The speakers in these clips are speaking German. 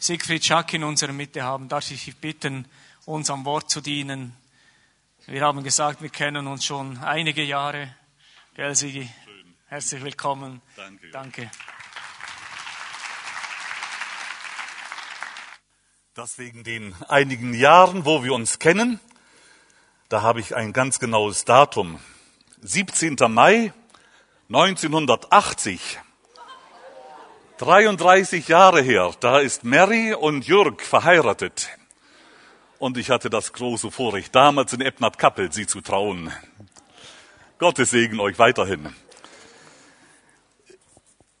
Siegfried Schack in unserer Mitte haben, darf ich dich bitten, uns am Wort zu dienen. Wir haben gesagt, wir kennen uns schon einige Jahre. Gell, Sigi? Herzlich willkommen. Danke. Danke. Das wegen den einigen Jahren, wo wir uns kennen, da habe ich ein ganz genaues Datum. 17. Mai 1980. 33 Jahre her, da ist Mary und Jürg verheiratet. Und ich hatte das große Vorrecht, damals in Ebnat-Kappel sie zu trauen. Gottes Segen euch weiterhin.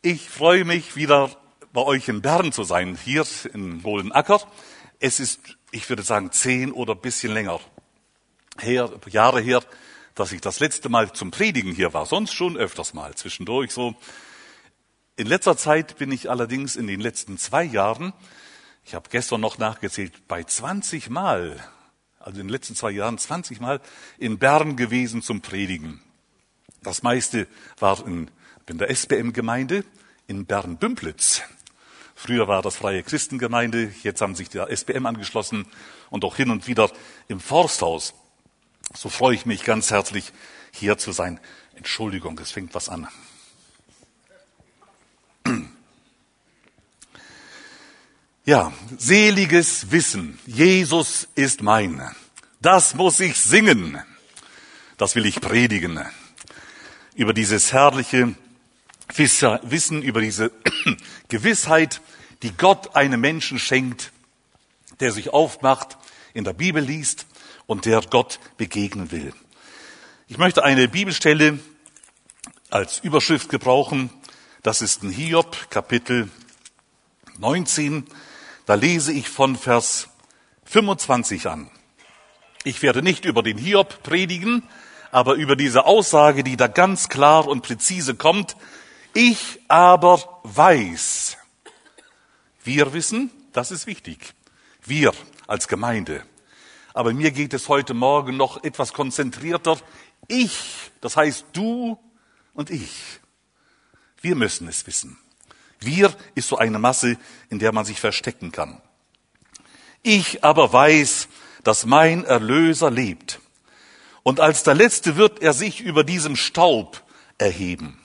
Ich freue mich wieder bei euch in Bern zu sein, hier in Goldenacker. Es ist, ich würde sagen, zehn oder bisschen länger her, Jahre her, dass ich das letzte Mal zum Predigen hier war. Sonst schon öfters mal zwischendurch so. In letzter Zeit bin ich allerdings in den letzten zwei Jahren, ich habe gestern noch nachgezählt, bei 20 Mal, also in den letzten zwei Jahren 20 Mal in Bern gewesen zum Predigen. Das meiste war in, in der SBM-Gemeinde in Bern-Bümplitz. Früher war das Freie Christengemeinde, jetzt haben sich der SBM angeschlossen und auch hin und wieder im Forsthaus. So freue ich mich ganz herzlich, hier zu sein. Entschuldigung, es fängt was an. Ja, seliges Wissen. Jesus ist mein. Das muss ich singen. Das will ich predigen. Über dieses herrliche Wissen, über diese Gewissheit, die Gott einem Menschen schenkt, der sich aufmacht, in der Bibel liest und der Gott begegnen will. Ich möchte eine Bibelstelle als Überschrift gebrauchen. Das ist ein Hiob, Kapitel 19. Da lese ich von Vers 25 an. Ich werde nicht über den Hiob predigen, aber über diese Aussage, die da ganz klar und präzise kommt. Ich aber weiß. Wir wissen, das ist wichtig. Wir als Gemeinde. Aber mir geht es heute Morgen noch etwas konzentrierter. Ich, das heißt du und ich. Wir müssen es wissen. Wir ist so eine Masse, in der man sich verstecken kann. Ich aber weiß, dass mein Erlöser lebt. Und als der Letzte wird er sich über diesem Staub erheben.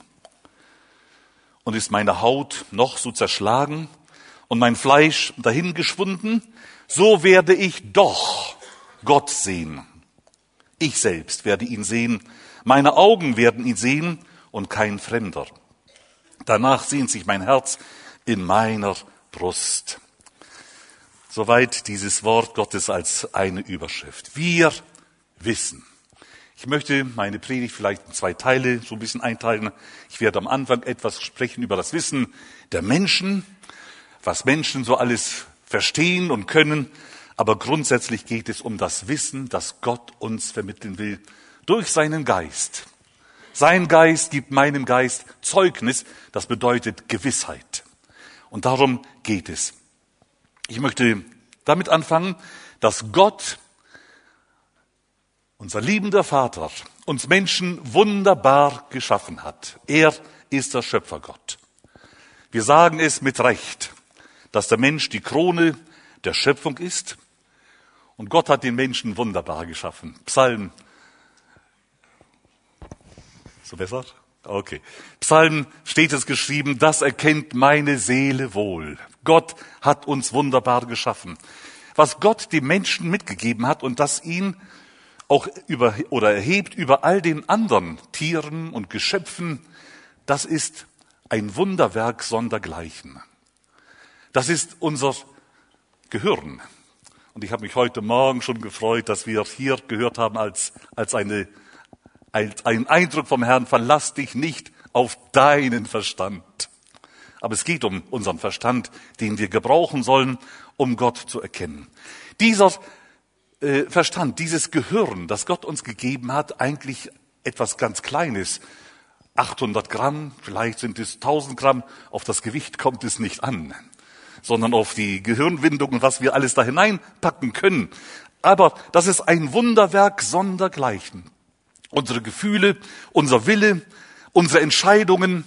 Und ist meine Haut noch so zerschlagen und mein Fleisch dahingeschwunden, so werde ich doch Gott sehen. Ich selbst werde ihn sehen, meine Augen werden ihn sehen und kein Fremder. Danach sehnt sich mein Herz in meiner Brust. Soweit dieses Wort Gottes als eine Überschrift. Wir wissen. Ich möchte meine Predigt vielleicht in zwei Teile so ein bisschen einteilen. Ich werde am Anfang etwas sprechen über das Wissen der Menschen, was Menschen so alles verstehen und können. Aber grundsätzlich geht es um das Wissen, das Gott uns vermitteln will durch seinen Geist. Sein Geist gibt meinem Geist Zeugnis, das bedeutet Gewissheit. Und darum geht es. Ich möchte damit anfangen, dass Gott, unser liebender Vater, uns Menschen wunderbar geschaffen hat. Er ist der Schöpfergott. Wir sagen es mit Recht, dass der Mensch die Krone der Schöpfung ist und Gott hat den Menschen wunderbar geschaffen. Psalm. So besser? Okay. Psalm steht es geschrieben, das erkennt meine Seele wohl. Gott hat uns wunderbar geschaffen. Was Gott dem Menschen mitgegeben hat und das ihn auch über, oder erhebt über all den anderen Tieren und Geschöpfen, das ist ein Wunderwerk sondergleichen. Das ist unser Gehirn. Und ich habe mich heute Morgen schon gefreut, dass wir hier gehört haben als, als, eine, als ein Eindruck vom Herrn, verlass dich nicht auf deinen Verstand. Aber es geht um unseren Verstand, den wir gebrauchen sollen, um Gott zu erkennen. Dieser äh, Verstand, dieses Gehirn, das Gott uns gegeben hat, eigentlich etwas ganz Kleines. 800 Gramm, vielleicht sind es 1000 Gramm, auf das Gewicht kommt es nicht an sondern auf die Gehirnwindung und was wir alles da hineinpacken können. Aber das ist ein Wunderwerk sondergleichen. Unsere Gefühle, unser Wille, unsere Entscheidungen,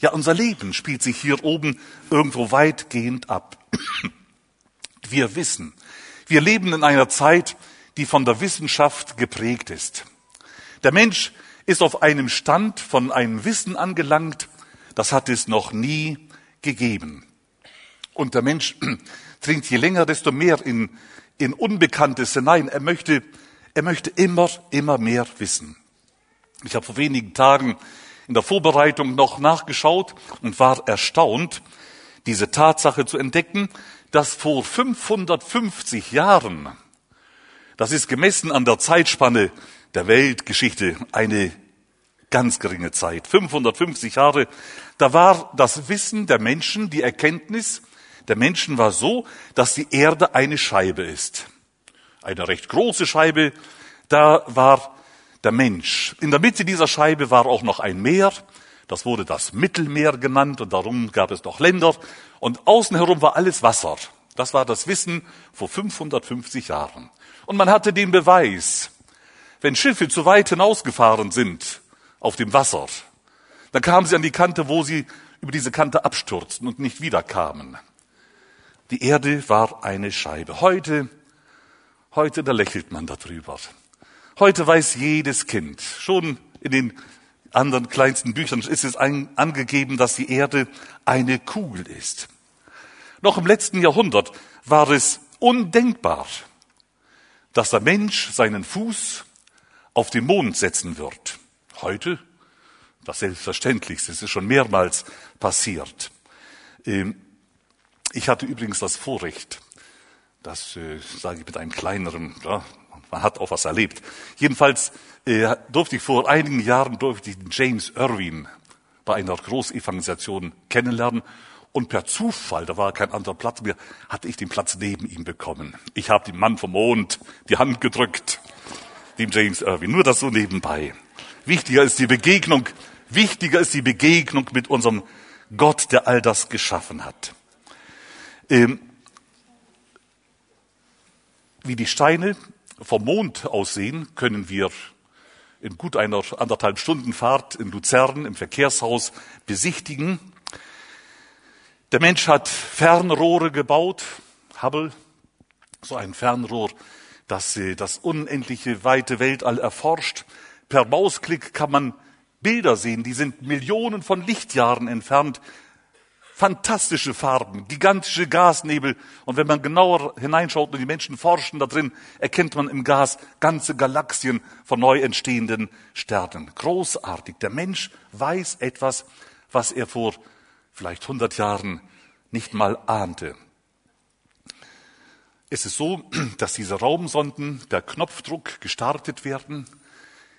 ja unser Leben spielt sich hier oben irgendwo weitgehend ab. Wir wissen. Wir leben in einer Zeit, die von der Wissenschaft geprägt ist. Der Mensch ist auf einem Stand von einem Wissen angelangt, das hat es noch nie gegeben. Und der Mensch dringt je länger, desto mehr in, in Unbekanntes hinein. Er möchte, er möchte immer, immer mehr wissen. Ich habe vor wenigen Tagen in der Vorbereitung noch nachgeschaut und war erstaunt, diese Tatsache zu entdecken, dass vor 550 Jahren, das ist gemessen an der Zeitspanne der Weltgeschichte eine ganz geringe Zeit, 550 Jahre, da war das Wissen der Menschen, die Erkenntnis der Menschen war so, dass die Erde eine Scheibe ist. Eine recht große Scheibe, da war der Mensch. In der Mitte dieser Scheibe war auch noch ein Meer, das wurde das Mittelmeer genannt und darum gab es noch Länder und außen herum war alles Wasser. Das war das Wissen vor 550 Jahren. Und man hatte den Beweis, wenn Schiffe zu weit hinausgefahren sind auf dem Wasser, dann kamen sie an die Kante, wo sie über diese Kante abstürzten und nicht wiederkamen. Die Erde war eine Scheibe. Heute, heute, da lächelt man darüber. Heute weiß jedes Kind, schon in den anderen kleinsten Büchern ist es ein, angegeben, dass die Erde eine Kugel ist. Noch im letzten Jahrhundert war es undenkbar, dass der Mensch seinen Fuß auf den Mond setzen wird. Heute das Selbstverständlichste, es ist schon mehrmals passiert. Ähm, ich hatte übrigens das Vorrecht, das äh, sage ich mit einem kleineren, ja, man hat auch was erlebt. Jedenfalls äh, durfte ich vor einigen Jahren durfte ich James Irwin bei einer Großevangelisation kennenlernen und per Zufall, da war kein anderer Platz mehr, hatte ich den Platz neben ihm bekommen. Ich habe dem Mann vom Mond die Hand gedrückt, dem James Irwin. Nur das so nebenbei. Wichtiger ist die Begegnung, wichtiger ist die Begegnung mit unserem Gott, der all das geschaffen hat. Ähm, wie die Steine vom Mond aussehen, können wir in gut einer anderthalb Stunden Fahrt in Luzern im Verkehrshaus besichtigen. Der Mensch hat Fernrohre gebaut, Hubble, so ein Fernrohr, das äh, das unendliche weite Weltall erforscht. Per Mausklick kann man Bilder sehen, die sind Millionen von Lichtjahren entfernt, fantastische Farben, gigantische Gasnebel. Und wenn man genauer hineinschaut und die Menschen forschen da drin, erkennt man im Gas ganze Galaxien von neu entstehenden Sternen. Großartig. Der Mensch weiß etwas, was er vor vielleicht 100 Jahren nicht mal ahnte. Es ist so, dass diese Raumsonden per Knopfdruck gestartet werden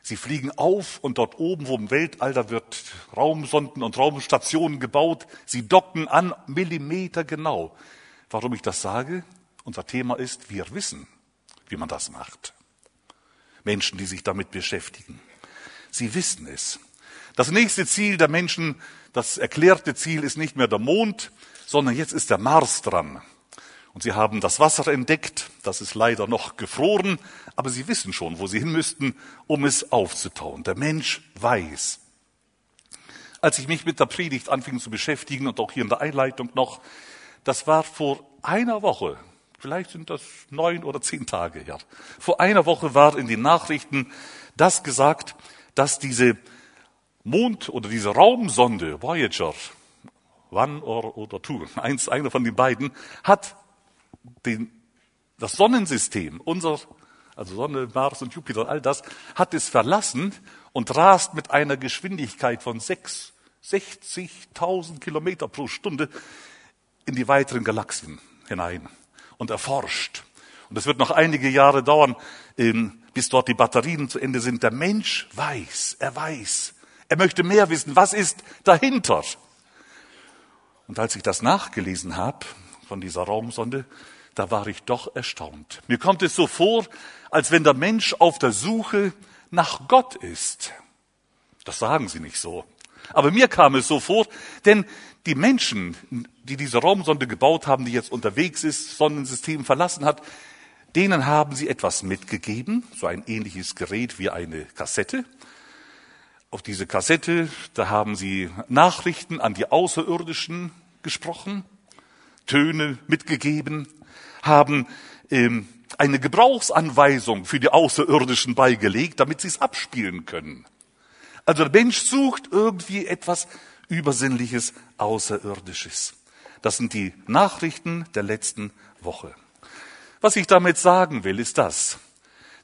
Sie fliegen auf und dort oben, wo im Weltall, wird Raumsonden und Raumstationen gebaut. Sie docken an, Millimeter genau. Warum ich das sage? Unser Thema ist, wir wissen, wie man das macht. Menschen, die sich damit beschäftigen. Sie wissen es. Das nächste Ziel der Menschen, das erklärte Ziel ist nicht mehr der Mond, sondern jetzt ist der Mars dran. Und sie haben das Wasser entdeckt, das ist leider noch gefroren, aber sie wissen schon, wo sie hin müssten, um es aufzutauen. Der Mensch weiß. Als ich mich mit der Predigt anfing zu beschäftigen und auch hier in der Einleitung noch, das war vor einer Woche, vielleicht sind das neun oder zehn Tage her, vor einer Woche war in den Nachrichten das gesagt, dass diese Mond- oder diese Raumsonde Voyager, One or, oder Two, eins, einer von den beiden, hat den, das Sonnensystem, unser, also Sonne, Mars und Jupiter, all das, hat es verlassen und rast mit einer Geschwindigkeit von 60.000 Kilometer pro Stunde in die weiteren Galaxien hinein und erforscht. Und es wird noch einige Jahre dauern, ähm, bis dort die Batterien zu Ende sind. Der Mensch weiß, er weiß, er möchte mehr wissen, was ist dahinter. Und als ich das nachgelesen habe von dieser Raumsonde, da war ich doch erstaunt. Mir kommt es so vor, als wenn der Mensch auf der Suche nach Gott ist. Das sagen sie nicht so. Aber mir kam es so vor, denn die Menschen, die diese Raumsonde gebaut haben, die jetzt unterwegs ist, Sonnensystem verlassen hat, denen haben sie etwas mitgegeben, so ein ähnliches Gerät wie eine Kassette. Auf diese Kassette, da haben sie Nachrichten an die Außerirdischen gesprochen, Töne mitgegeben, haben ähm, eine Gebrauchsanweisung für die Außerirdischen beigelegt, damit sie es abspielen können. Also der Mensch sucht irgendwie etwas Übersinnliches, Außerirdisches. Das sind die Nachrichten der letzten Woche. Was ich damit sagen will, ist das.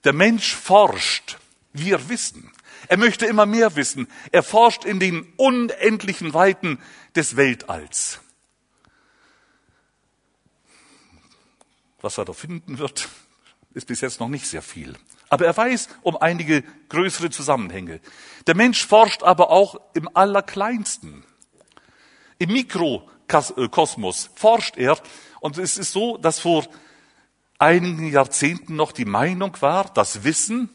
Der Mensch forscht. Wir wissen. Er möchte immer mehr wissen. Er forscht in den unendlichen Weiten des Weltalls. Was er da finden wird, ist bis jetzt noch nicht sehr viel. Aber er weiß um einige größere Zusammenhänge. Der Mensch forscht aber auch im Allerkleinsten. Im Mikrokosmos forscht er. Und es ist so, dass vor einigen Jahrzehnten noch die Meinung war, das Wissen,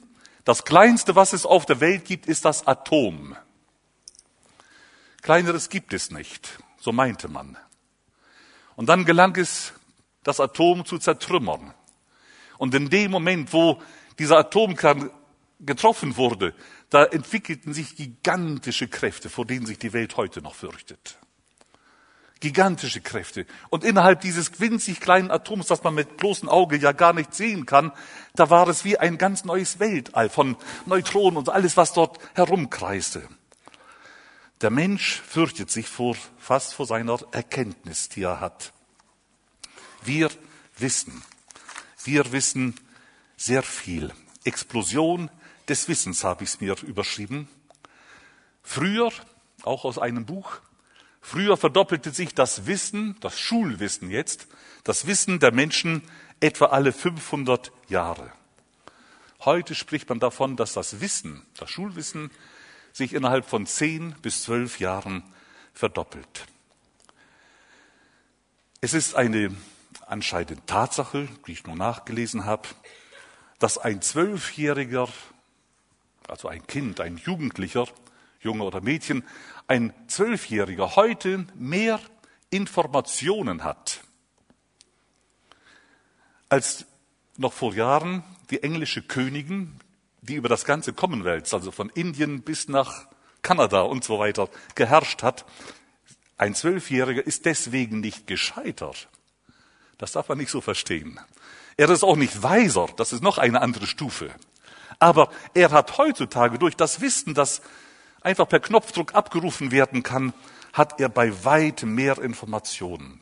das Kleinste, was es auf der Welt gibt, ist das Atom. Kleineres gibt es nicht, so meinte man. Und dann gelang es, das Atom zu zertrümmern. Und in dem Moment, wo dieser Atomkern getroffen wurde, da entwickelten sich gigantische Kräfte, vor denen sich die Welt heute noch fürchtet. Gigantische Kräfte. Und innerhalb dieses winzig kleinen Atoms, das man mit bloßem Auge ja gar nicht sehen kann, da war es wie ein ganz neues Weltall von Neutronen und alles, was dort herumkreiste. Der Mensch fürchtet sich vor, fast vor seiner Erkenntnis, die er hat. Wir wissen, wir wissen sehr viel. Explosion des Wissens habe ich es mir überschrieben. Früher, auch aus einem Buch, Früher verdoppelte sich das Wissen, das Schulwissen jetzt, das Wissen der Menschen etwa alle 500 Jahre. Heute spricht man davon, dass das Wissen, das Schulwissen, sich innerhalb von zehn bis zwölf Jahren verdoppelt. Es ist eine anscheinende Tatsache, die ich nur nachgelesen habe, dass ein Zwölfjähriger, also ein Kind, ein Jugendlicher, Junge oder Mädchen, ein Zwölfjähriger heute mehr Informationen hat als noch vor Jahren die englische Königin, die über das ganze Commonwealth, also von Indien bis nach Kanada und so weiter, geherrscht hat. Ein Zwölfjähriger ist deswegen nicht gescheitert. Das darf man nicht so verstehen. Er ist auch nicht weiser, das ist noch eine andere Stufe. Aber er hat heutzutage durch das Wissen, das einfach per Knopfdruck abgerufen werden kann, hat er bei weitem mehr Informationen.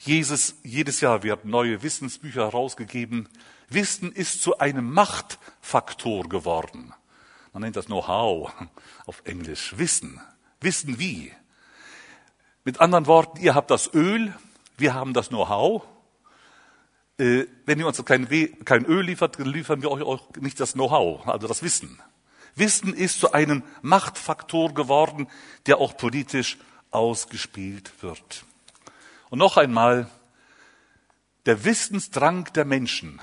Jesus, jedes Jahr werden neue Wissensbücher herausgegeben. Wissen ist zu einem Machtfaktor geworden. Man nennt das Know-how auf Englisch. Wissen. Wissen wie. Mit anderen Worten, ihr habt das Öl, wir haben das Know-how. Äh, wenn ihr uns kein, Öl liefert, liefern wir euch auch nicht das Know-how, also das Wissen. Wissen ist zu einem Machtfaktor geworden, der auch politisch ausgespielt wird. Und noch einmal, der Wissensdrang der Menschen,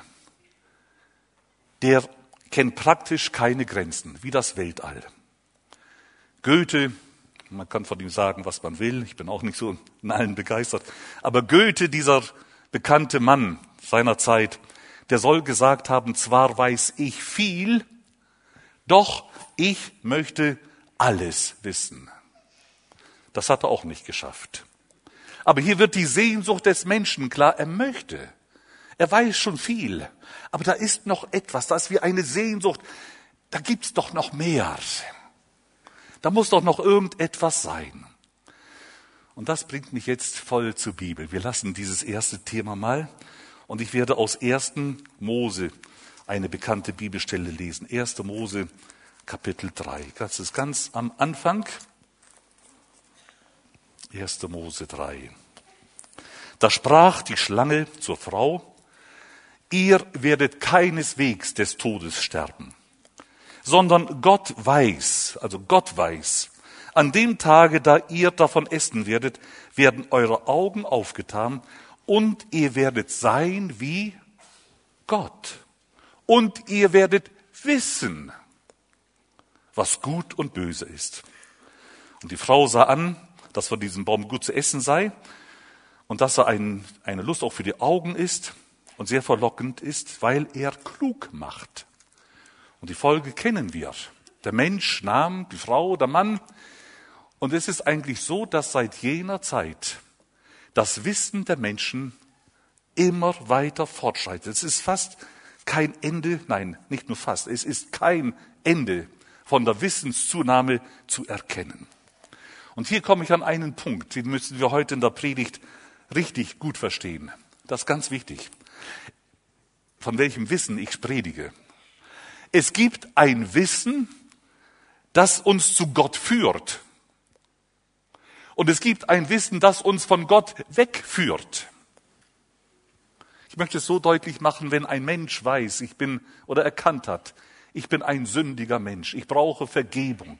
der kennt praktisch keine Grenzen, wie das Weltall. Goethe, man kann von ihm sagen, was man will, ich bin auch nicht so in allen begeistert, aber Goethe, dieser bekannte Mann seiner Zeit, der soll gesagt haben, zwar weiß ich viel, doch ich möchte alles wissen. Das hat er auch nicht geschafft. Aber hier wird die Sehnsucht des Menschen klar, er möchte. Er weiß schon viel. Aber da ist noch etwas, da ist wie eine Sehnsucht. Da gibt's doch noch mehr. Da muss doch noch irgendetwas sein. Und das bringt mich jetzt voll zur Bibel. Wir lassen dieses erste Thema mal. Und ich werde aus 1. Mose eine bekannte Bibelstelle lesen. 1. Mose, Kapitel 3. Das ist ganz am Anfang. 1. Mose 3. Da sprach die Schlange zur Frau, ihr werdet keineswegs des Todes sterben, sondern Gott weiß, also Gott weiß, an dem Tage, da ihr davon essen werdet, werden eure Augen aufgetan und ihr werdet sein wie Gott und ihr werdet wissen, was gut und böse ist. Und die Frau sah an, dass von diesem Baum gut zu essen sei und dass er ein, eine Lust auch für die Augen ist und sehr verlockend ist, weil er klug macht. Und die Folge kennen wir. Der Mensch nahm die Frau, der Mann, und es ist eigentlich so, dass seit jener Zeit das Wissen der Menschen immer weiter fortschreitet. Es ist fast kein Ende, nein, nicht nur fast, es ist kein Ende von der Wissenszunahme zu erkennen. Und hier komme ich an einen Punkt, den müssen wir heute in der Predigt richtig gut verstehen. Das ist ganz wichtig. Von welchem Wissen ich predige. Es gibt ein Wissen, das uns zu Gott führt. Und es gibt ein Wissen, das uns von Gott wegführt. Ich möchte es so deutlich machen, wenn ein Mensch weiß, ich bin oder erkannt hat, ich bin ein sündiger Mensch, ich brauche Vergebung.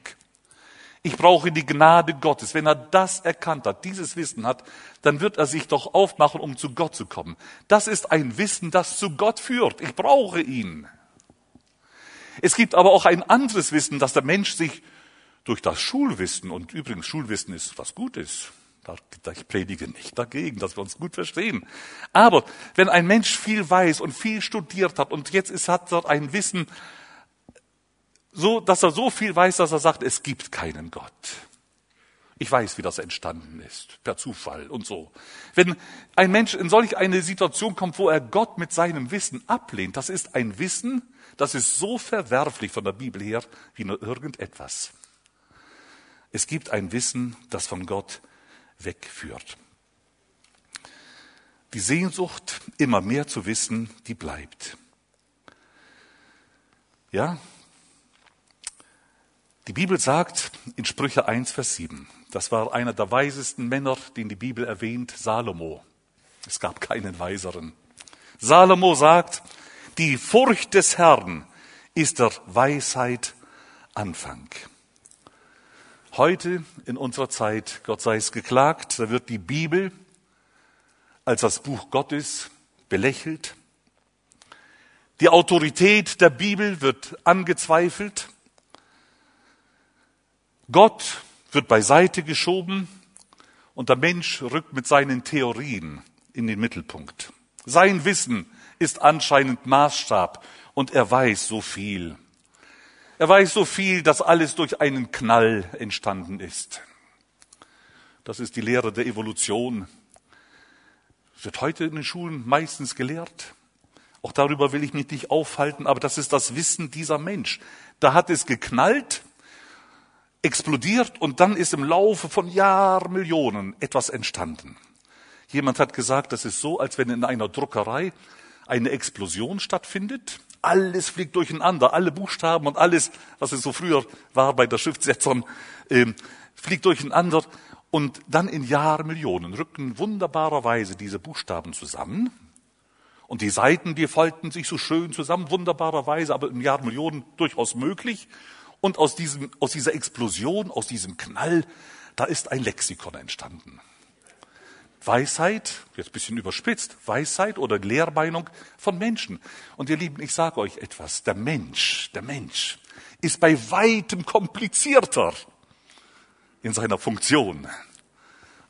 Ich brauche die Gnade Gottes. Wenn er das erkannt hat, dieses Wissen hat, dann wird er sich doch aufmachen, um zu Gott zu kommen. Das ist ein Wissen, das zu Gott führt. Ich brauche ihn. Es gibt aber auch ein anderes Wissen, dass der Mensch sich durch das Schulwissen, und übrigens Schulwissen ist was Gutes, ich predige nicht dagegen, dass wir uns gut verstehen. Aber wenn ein Mensch viel weiß und viel studiert hat und jetzt ist, hat er ein Wissen, so, dass er so viel weiß, dass er sagt, es gibt keinen Gott. Ich weiß, wie das entstanden ist, per Zufall und so. Wenn ein Mensch in solch eine Situation kommt, wo er Gott mit seinem Wissen ablehnt, das ist ein Wissen, das ist so verwerflich von der Bibel her wie nur irgendetwas. Es gibt ein Wissen, das von Gott wegführt. Die Sehnsucht, immer mehr zu wissen, die bleibt. Ja? Die Bibel sagt in Sprüche 1, Vers 7, das war einer der weisesten Männer, den die Bibel erwähnt, Salomo. Es gab keinen weiseren. Salomo sagt, die Furcht des Herrn ist der Weisheit Anfang. Heute in unserer Zeit, Gott sei es geklagt, da wird die Bibel als das Buch Gottes belächelt. Die Autorität der Bibel wird angezweifelt. Gott wird beiseite geschoben und der Mensch rückt mit seinen Theorien in den Mittelpunkt. Sein Wissen ist anscheinend Maßstab und er weiß so viel. Er weiß so viel, dass alles durch einen Knall entstanden ist. Das ist die Lehre der Evolution. Wird heute in den Schulen meistens gelehrt. Auch darüber will ich mich nicht aufhalten, aber das ist das Wissen dieser Mensch. Da hat es geknallt, explodiert und dann ist im Laufe von Jahrmillionen etwas entstanden. Jemand hat gesagt, das ist so, als wenn in einer Druckerei eine Explosion stattfindet alles fliegt durcheinander, alle Buchstaben und alles, was es so früher war bei der Schriftsetzern, äh, fliegt durcheinander. Und dann in Jahrmillionen rücken wunderbarerweise diese Buchstaben zusammen. Und die Seiten, die falten sich so schön zusammen, wunderbarerweise, aber in Jahrmillionen durchaus möglich. Und aus, diesem, aus dieser Explosion, aus diesem Knall, da ist ein Lexikon entstanden. Weisheit, jetzt ein bisschen überspitzt, Weisheit oder Lehrmeinung von Menschen. Und ihr Lieben, ich sage euch etwas, der Mensch, der Mensch ist bei weitem komplizierter in seiner Funktion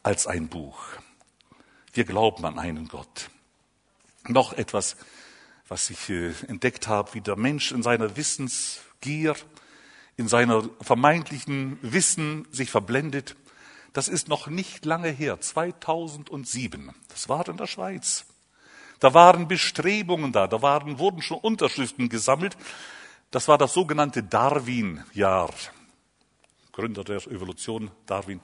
als ein Buch. Wir glauben an einen Gott. Noch etwas, was ich äh, entdeckt habe, wie der Mensch in seiner Wissensgier, in seiner vermeintlichen Wissen sich verblendet das ist noch nicht lange her, 2007. Das war in der Schweiz. Da waren Bestrebungen da, da waren, wurden schon Unterschriften gesammelt. Das war das sogenannte Darwin-Jahr. Gründer der Evolution, Darwin,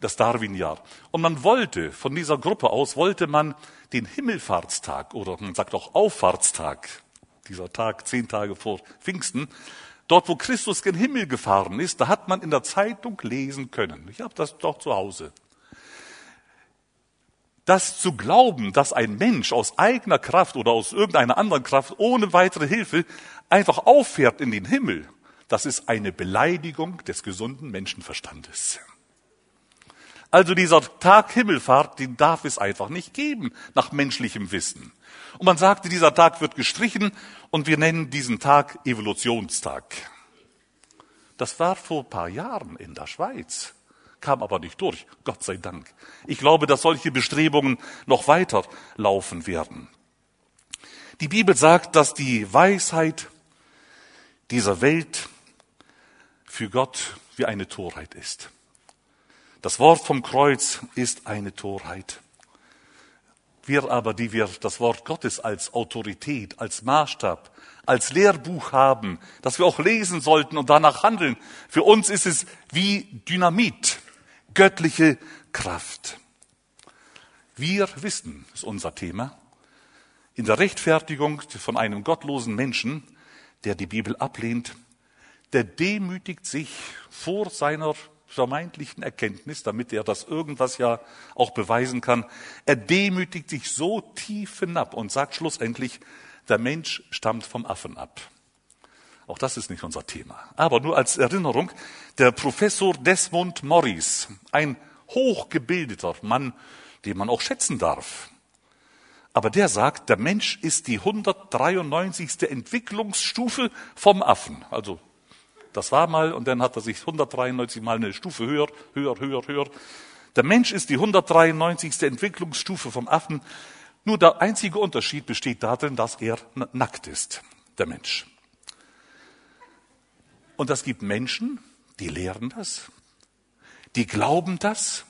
das Darwin-Jahr. Und man wollte, von dieser Gruppe aus, wollte man den Himmelfahrtstag oder man sagt auch Auffahrtstag, dieser Tag zehn Tage vor Pfingsten, Dort, wo Christus gen Himmel gefahren ist, da hat man in der Zeitung lesen können. Ich habe das doch zu Hause. Das zu glauben, dass ein Mensch aus eigener Kraft oder aus irgendeiner anderen Kraft ohne weitere Hilfe einfach auffährt in den Himmel, das ist eine Beleidigung des gesunden Menschenverstandes. Also dieser Tag Himmelfahrt, den darf es einfach nicht geben, nach menschlichem Wissen. Und man sagte, dieser Tag wird gestrichen und wir nennen diesen Tag Evolutionstag. Das war vor paar Jahren in der Schweiz, kam aber nicht durch, Gott sei Dank. Ich glaube, dass solche Bestrebungen noch weiter laufen werden. Die Bibel sagt, dass die Weisheit dieser Welt für Gott wie eine Torheit ist. Das Wort vom Kreuz ist eine Torheit. Wir aber, die wir das Wort Gottes als Autorität, als Maßstab, als Lehrbuch haben, das wir auch lesen sollten und danach handeln, für uns ist es wie Dynamit, göttliche Kraft. Wir wissen, ist unser Thema, in der Rechtfertigung von einem gottlosen Menschen, der die Bibel ablehnt, der demütigt sich vor seiner vermeintlichen Erkenntnis, damit er das irgendwas ja auch beweisen kann. Er demütigt sich so tief hinab und sagt schlussendlich, der Mensch stammt vom Affen ab. Auch das ist nicht unser Thema. Aber nur als Erinnerung, der Professor Desmond Morris, ein hochgebildeter Mann, den man auch schätzen darf. Aber der sagt, der Mensch ist die 193. Entwicklungsstufe vom Affen. Also das war mal und dann hat er sich 193 mal eine Stufe höher, höher, höher, höher. Der Mensch ist die 193. Entwicklungsstufe vom Affen. Nur der einzige Unterschied besteht darin, dass er nackt ist, der Mensch. Und es gibt Menschen, die lehren das, die glauben das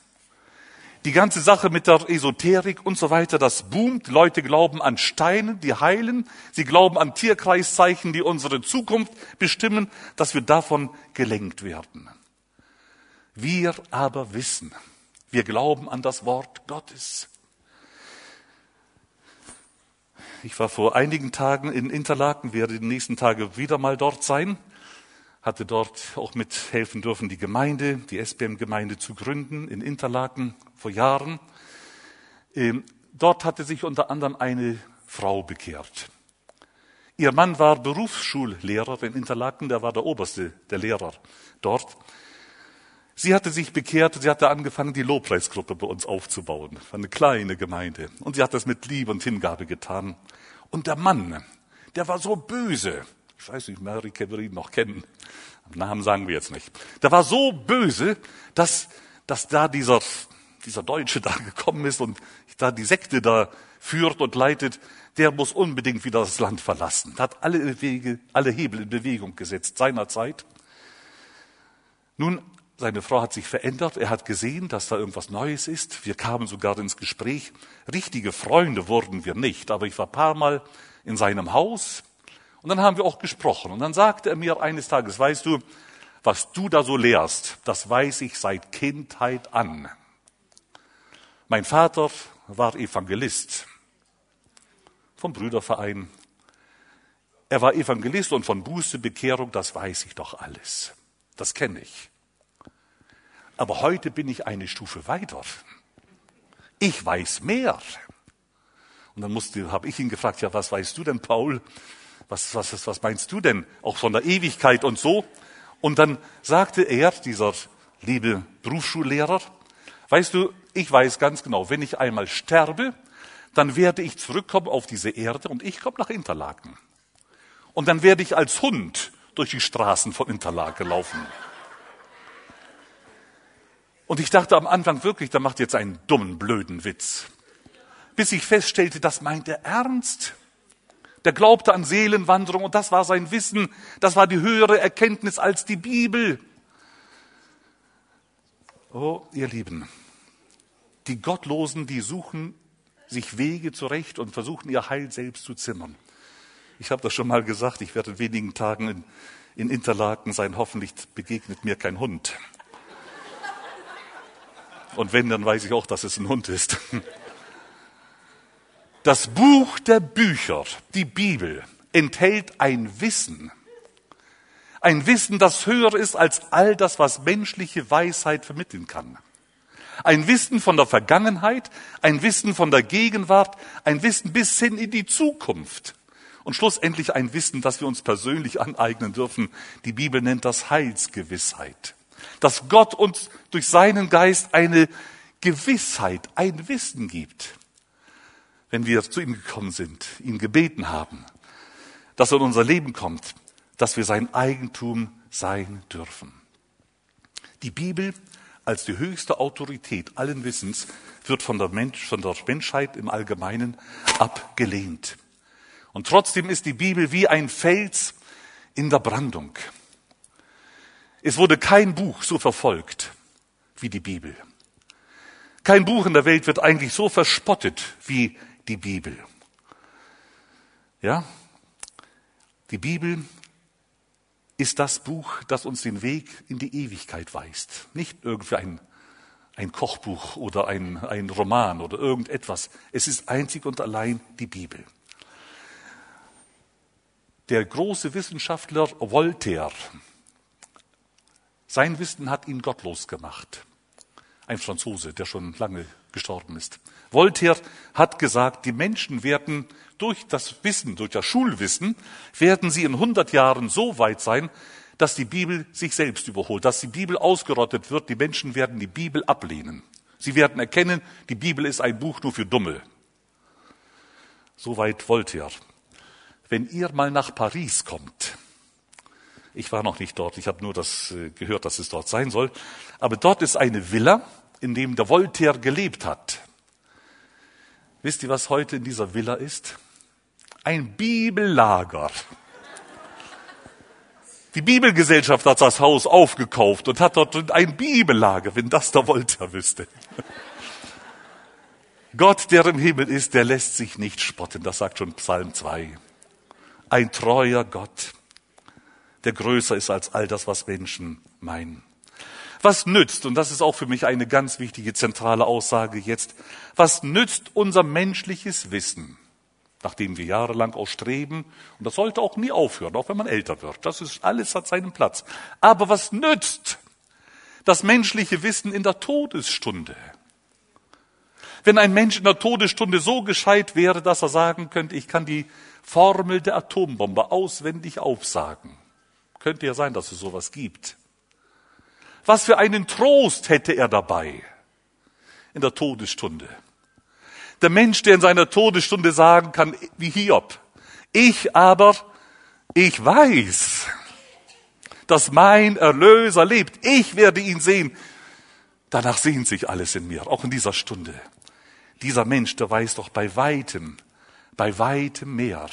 die ganze Sache mit der Esoterik und so weiter, das boomt. Leute glauben an Steine, die heilen. Sie glauben an Tierkreiszeichen, die unsere Zukunft bestimmen, dass wir davon gelenkt werden. Wir aber wissen, wir glauben an das Wort Gottes. Ich war vor einigen Tagen in Interlaken, werde die nächsten Tage wieder mal dort sein hatte dort auch mithelfen dürfen, die Gemeinde, die SBM-Gemeinde zu gründen in Interlaken vor Jahren. Ähm, dort hatte sich unter anderem eine Frau bekehrt. Ihr Mann war Berufsschullehrer in Interlaken, der war der oberste der Lehrer dort. Sie hatte sich bekehrt, sie hatte angefangen, die Lobpreisgruppe bei uns aufzubauen. Eine kleine Gemeinde. Und sie hat das mit Liebe und Hingabe getan. Und der Mann, der war so böse, ich weiß nicht, Mary Keverin noch kennen. Namen sagen wir jetzt nicht. Der war so böse, dass, dass da dieser, dieser Deutsche da gekommen ist und da die Sekte da führt und leitet, der muss unbedingt wieder das Land verlassen. Er hat alle Wege, alle Hebel in Bewegung gesetzt seinerzeit. Nun, seine Frau hat sich verändert. Er hat gesehen, dass da irgendwas Neues ist. Wir kamen sogar ins Gespräch. Richtige Freunde wurden wir nicht, aber ich war paar Mal in seinem Haus und dann haben wir auch gesprochen. Und dann sagte er mir eines Tages, weißt du, was du da so lehrst, das weiß ich seit Kindheit an. Mein Vater war Evangelist vom Brüderverein. Er war Evangelist und von Buße, Bekehrung, das weiß ich doch alles. Das kenne ich. Aber heute bin ich eine Stufe weiter. Ich weiß mehr. Und dann musste, habe ich ihn gefragt, ja, was weißt du denn, Paul? Was, was, was meinst du denn? Auch von der Ewigkeit und so. Und dann sagte er, dieser liebe Berufsschullehrer, weißt du, ich weiß ganz genau, wenn ich einmal sterbe, dann werde ich zurückkommen auf diese Erde und ich komme nach Interlaken. Und dann werde ich als Hund durch die Straßen von Interlaken laufen. Und ich dachte am Anfang wirklich, der macht jetzt einen dummen, blöden Witz. Bis ich feststellte, das meint er ernst. Der glaubte an Seelenwanderung und das war sein Wissen. Das war die höhere Erkenntnis als die Bibel. Oh, ihr Lieben, die Gottlosen, die suchen sich Wege zurecht und versuchen ihr Heil selbst zu zimmern. Ich habe das schon mal gesagt, ich werde in wenigen Tagen in, in Interlaken sein. Hoffentlich begegnet mir kein Hund. Und wenn, dann weiß ich auch, dass es ein Hund ist. Das Buch der Bücher, die Bibel, enthält ein Wissen. Ein Wissen, das höher ist als all das, was menschliche Weisheit vermitteln kann. Ein Wissen von der Vergangenheit, ein Wissen von der Gegenwart, ein Wissen bis hin in die Zukunft. Und schlussendlich ein Wissen, das wir uns persönlich aneignen dürfen. Die Bibel nennt das Heilsgewissheit. Dass Gott uns durch seinen Geist eine Gewissheit, ein Wissen gibt wenn wir zu ihm gekommen sind, ihn gebeten haben, dass er in unser Leben kommt, dass wir sein Eigentum sein dürfen. Die Bibel als die höchste Autorität allen Wissens wird von der, Mensch, von der Menschheit im Allgemeinen abgelehnt. Und trotzdem ist die Bibel wie ein Fels in der Brandung. Es wurde kein Buch so verfolgt wie die Bibel. Kein Buch in der Welt wird eigentlich so verspottet wie die Bibel. Ja? Die Bibel ist das Buch, das uns den Weg in die Ewigkeit weist. Nicht irgendwie ein, ein Kochbuch oder ein, ein Roman oder irgendetwas. Es ist einzig und allein die Bibel. Der große Wissenschaftler Voltaire, sein Wissen hat ihn gottlos gemacht. Ein Franzose, der schon lange gestorben ist. Voltaire hat gesagt, die Menschen werden durch das Wissen, durch das Schulwissen, werden sie in 100 Jahren so weit sein, dass die Bibel sich selbst überholt, dass die Bibel ausgerottet wird. Die Menschen werden die Bibel ablehnen. Sie werden erkennen, die Bibel ist ein Buch nur für Dumme. Soweit Voltaire. Wenn ihr mal nach Paris kommt, ich war noch nicht dort, ich habe nur das äh, gehört, dass es dort sein soll, aber dort ist eine Villa, in dem der Voltaire gelebt hat. Wisst ihr, was heute in dieser Villa ist? Ein Bibellager. Die Bibelgesellschaft hat das Haus aufgekauft und hat dort ein Bibellager, wenn das der Voltaire wüsste. Gott, der im Himmel ist, der lässt sich nicht spotten, das sagt schon Psalm 2. Ein treuer Gott, der größer ist als all das, was Menschen meinen. Was nützt, und das ist auch für mich eine ganz wichtige zentrale Aussage jetzt, was nützt unser menschliches Wissen, nachdem wir jahrelang auch streben, und das sollte auch nie aufhören, auch wenn man älter wird. Das ist alles hat seinen Platz. Aber was nützt das menschliche Wissen in der Todesstunde? Wenn ein Mensch in der Todesstunde so gescheit wäre, dass er sagen könnte, ich kann die Formel der Atombombe auswendig aufsagen. Könnte ja sein, dass es sowas gibt. Was für einen Trost hätte er dabei in der Todesstunde. Der Mensch, der in seiner Todesstunde sagen kann, wie Hiob, ich aber, ich weiß, dass mein Erlöser lebt. Ich werde ihn sehen. Danach sehnt sich alles in mir, auch in dieser Stunde. Dieser Mensch, der weiß doch bei weitem, bei weitem mehr.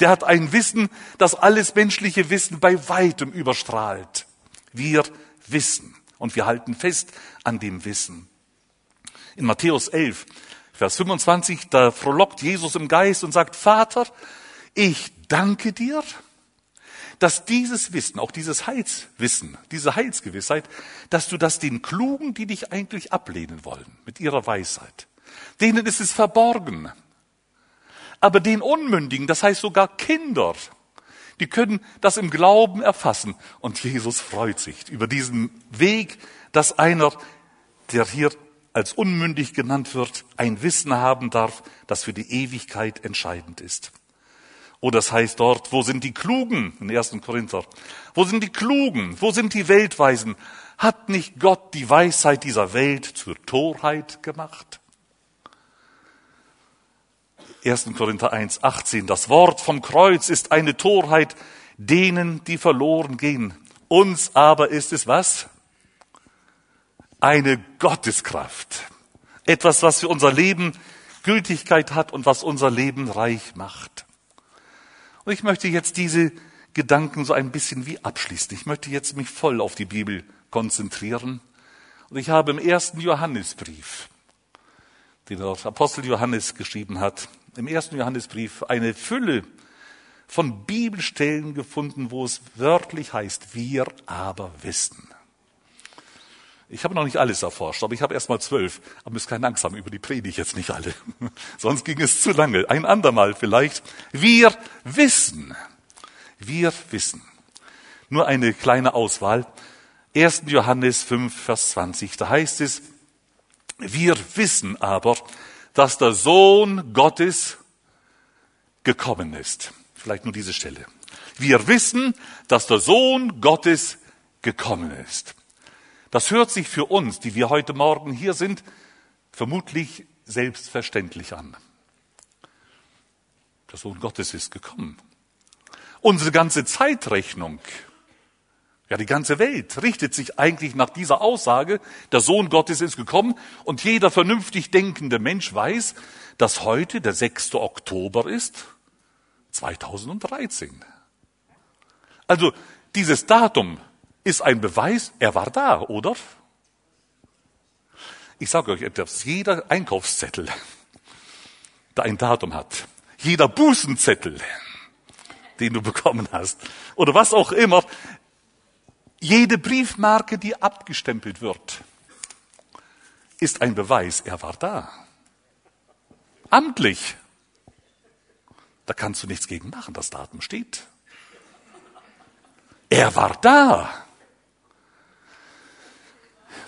Der hat ein Wissen, das alles menschliche Wissen bei weitem überstrahlt. Wir wissen und wir halten fest an dem Wissen. In Matthäus 11, Vers 25, da frohlockt Jesus im Geist und sagt, Vater, ich danke dir, dass dieses Wissen, auch dieses Heilswissen, diese Heilsgewissheit, dass du das den Klugen, die dich eigentlich ablehnen wollen, mit ihrer Weisheit, denen ist es verborgen. Aber den Unmündigen, das heißt sogar Kinder, die können das im Glauben erfassen. Und Jesus freut sich über diesen Weg, dass einer, der hier als unmündig genannt wird, ein Wissen haben darf, das für die Ewigkeit entscheidend ist. Oder das heißt dort, wo sind die Klugen, in 1. Korinther, wo sind die Klugen, wo sind die Weltweisen? Hat nicht Gott die Weisheit dieser Welt zur Torheit gemacht? 1. Korinther 1, 18. Das Wort vom Kreuz ist eine Torheit denen, die verloren gehen. Uns aber ist es was? Eine Gotteskraft. Etwas, was für unser Leben Gültigkeit hat und was unser Leben reich macht. Und ich möchte jetzt diese Gedanken so ein bisschen wie abschließen. Ich möchte jetzt mich voll auf die Bibel konzentrieren. Und ich habe im ersten Johannesbrief, den der Apostel Johannes geschrieben hat, im ersten Johannesbrief eine Fülle von Bibelstellen gefunden, wo es wörtlich heißt, wir aber wissen. Ich habe noch nicht alles erforscht, aber ich habe erst mal zwölf. Aber müsst keine Angst haben, über die predige ich jetzt nicht alle. Sonst ging es zu lange. Ein andermal vielleicht. Wir wissen. Wir wissen. Nur eine kleine Auswahl. 1. Johannes 5, Vers 20. Da heißt es, wir wissen aber, dass der Sohn Gottes gekommen ist. Vielleicht nur diese Stelle. Wir wissen, dass der Sohn Gottes gekommen ist. Das hört sich für uns, die wir heute Morgen hier sind, vermutlich selbstverständlich an. Der Sohn Gottes ist gekommen. Unsere ganze Zeitrechnung ja, die ganze Welt richtet sich eigentlich nach dieser Aussage, der Sohn Gottes ist gekommen und jeder vernünftig denkende Mensch weiß, dass heute der 6. Oktober ist 2013. Also dieses Datum ist ein Beweis, er war da, oder? Ich sage euch etwas, jeder Einkaufszettel, der ein Datum hat. Jeder Bußenzettel, den du bekommen hast, oder was auch immer, jede Briefmarke, die abgestempelt wird, ist ein Beweis, er war da. Amtlich. Da kannst du nichts gegen machen, das Datum steht. Er war da.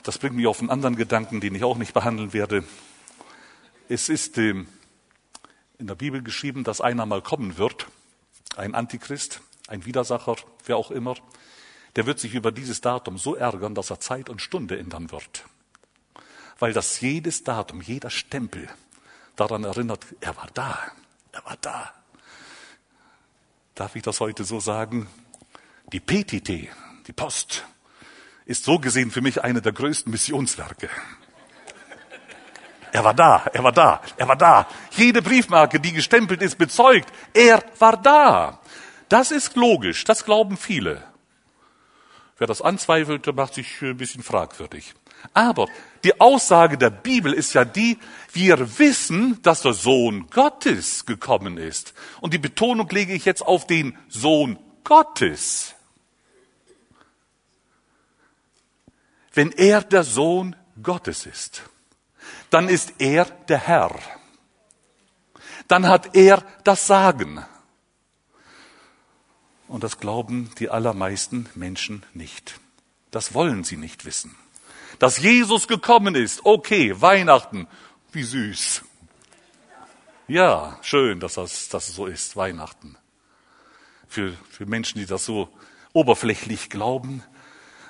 Das bringt mich auf einen anderen Gedanken, den ich auch nicht behandeln werde. Es ist ähm, in der Bibel geschrieben, dass einer mal kommen wird, ein Antichrist, ein Widersacher, wer auch immer, der wird sich über dieses Datum so ärgern, dass er Zeit und Stunde ändern wird. Weil das jedes Datum, jeder Stempel daran erinnert, er war da, er war da. Darf ich das heute so sagen? Die PTT, die Post, ist so gesehen für mich eine der größten Missionswerke. Er war da, er war da, er war da. Jede Briefmarke, die gestempelt ist, bezeugt, er war da. Das ist logisch, das glauben viele. Wer das anzweifelt, der macht sich ein bisschen fragwürdig. Aber die Aussage der Bibel ist ja die, wir wissen, dass der Sohn Gottes gekommen ist. Und die Betonung lege ich jetzt auf den Sohn Gottes. Wenn er der Sohn Gottes ist, dann ist er der Herr. Dann hat er das Sagen. Und das glauben die allermeisten Menschen nicht. Das wollen sie nicht wissen. Dass Jesus gekommen ist, okay, Weihnachten, wie süß. Ja, schön, dass das, dass es so ist, Weihnachten. Für, für Menschen, die das so oberflächlich glauben,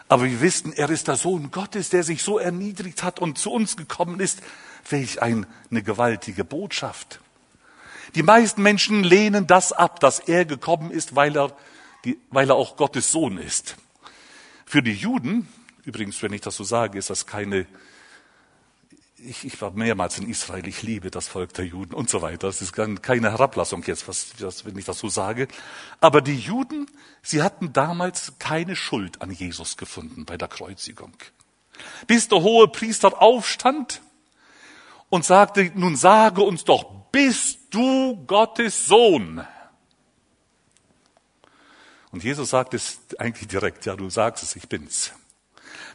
aber wir wissen, er ist der Sohn Gottes, der sich so erniedrigt hat und zu uns gekommen ist. Welch eine gewaltige Botschaft. Die meisten Menschen lehnen das ab, dass er gekommen ist, weil er, die, weil er auch Gottes Sohn ist. Für die Juden, übrigens, wenn ich das so sage, ist das keine ich, ich war mehrmals in Israel, ich liebe das Volk der Juden und so weiter. Das ist keine Herablassung jetzt, was, was, wenn ich das so sage. Aber die Juden, sie hatten damals keine Schuld an Jesus gefunden bei der Kreuzigung. Bis der hohe Priester aufstand und sagte, nun sage uns doch, bist du Gottes Sohn? Und Jesus sagt es eigentlich direkt, ja, du sagst es, ich bin's.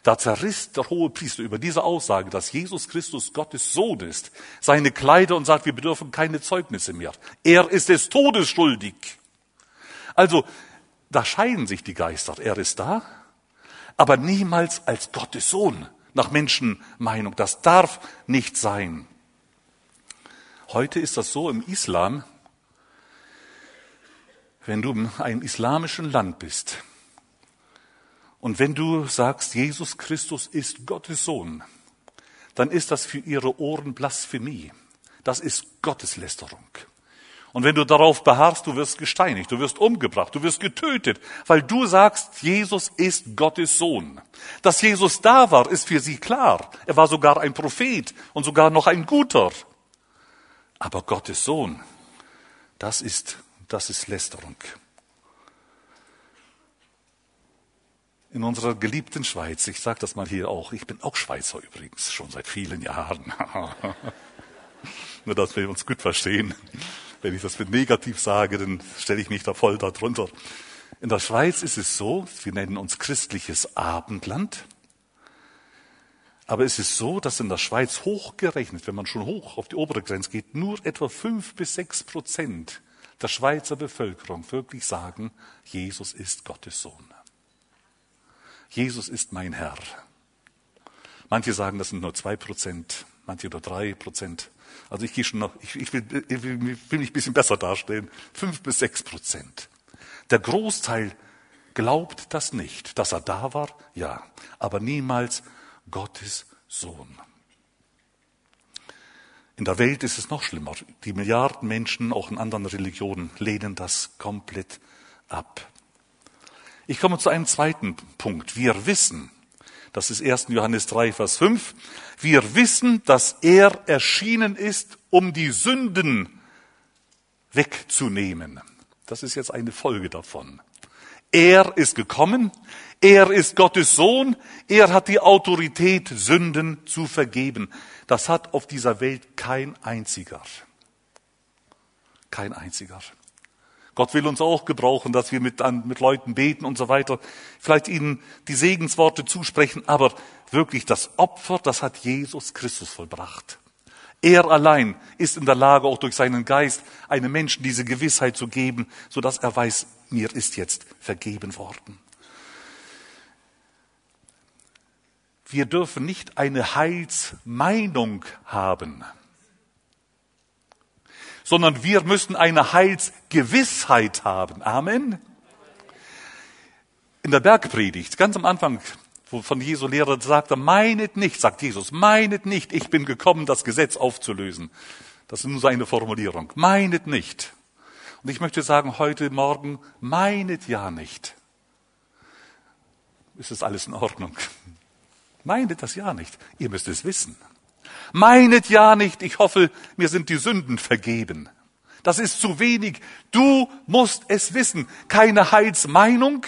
Da zerriss der hohe Priester über diese Aussage, dass Jesus Christus Gottes Sohn ist, seine Kleider und sagt, wir bedürfen keine Zeugnisse mehr. Er ist des Todes schuldig. Also, da scheiden sich die Geister. Er ist da, aber niemals als Gottes Sohn nach Menschenmeinung. Das darf nicht sein. Heute ist das so im Islam, wenn du in einem islamischen Land bist, und wenn du sagst, Jesus Christus ist Gottes Sohn, dann ist das für ihre Ohren Blasphemie. Das ist Gotteslästerung. Und wenn du darauf beharrst, du wirst gesteinigt, du wirst umgebracht, du wirst getötet, weil du sagst, Jesus ist Gottes Sohn. Dass Jesus da war, ist für sie klar. Er war sogar ein Prophet und sogar noch ein guter. Aber Gottes Sohn, das ist, das ist Lästerung. in unserer geliebten Schweiz, ich sage das mal hier auch, ich bin auch Schweizer übrigens, schon seit vielen Jahren. Nur, dass wir uns gut verstehen. Wenn ich das mit negativ sage, dann stelle ich mich da voll darunter. In der Schweiz ist es so, wir nennen uns christliches Abendland. Aber es ist so, dass in der Schweiz hochgerechnet, wenn man schon hoch auf die obere Grenze geht, nur etwa fünf bis sechs Prozent der Schweizer Bevölkerung wirklich sagen, Jesus ist Gottes Sohn. Jesus ist mein Herr. Manche sagen, das sind nur zwei Prozent, manche nur drei Prozent. Also ich gehe schon noch, ich, ich, will, ich will, will mich ein bisschen besser darstellen. Fünf bis sechs Prozent. Der Großteil glaubt das nicht. Dass er da war, ja, aber niemals Gottes Sohn. In der Welt ist es noch schlimmer. Die Milliarden Menschen, auch in anderen Religionen, lehnen das komplett ab. Ich komme zu einem zweiten Punkt. Wir wissen, das ist 1. Johannes 3, Vers 5, wir wissen, dass er erschienen ist, um die Sünden wegzunehmen. Das ist jetzt eine Folge davon. Er ist gekommen, er ist Gottes Sohn, er hat die Autorität, Sünden zu vergeben. Das hat auf dieser Welt kein einziger. Kein einziger. Gott will uns auch gebrauchen, dass wir mit, mit Leuten beten und so weiter, vielleicht ihnen die Segensworte zusprechen, aber wirklich das Opfer, das hat Jesus Christus vollbracht. Er allein ist in der Lage, auch durch seinen Geist einem Menschen diese Gewissheit zu geben, so dass er weiß, mir ist jetzt vergeben worden. Wir dürfen nicht eine Heilsmeinung haben sondern wir müssen eine Heilsgewissheit haben. Amen. In der Bergpredigt, ganz am Anfang von Jesu Lehre sagte, meinet nicht, sagt Jesus, meinet nicht, ich bin gekommen, das Gesetz aufzulösen. Das ist nur seine Formulierung. Meinet nicht. Und ich möchte sagen, heute Morgen, meinet ja nicht. Ist es alles in Ordnung? Meinet das ja nicht. Ihr müsst es wissen. Meinet ja nicht, ich hoffe, mir sind die Sünden vergeben. Das ist zu wenig. Du musst es wissen. Keine Heilsmeinung,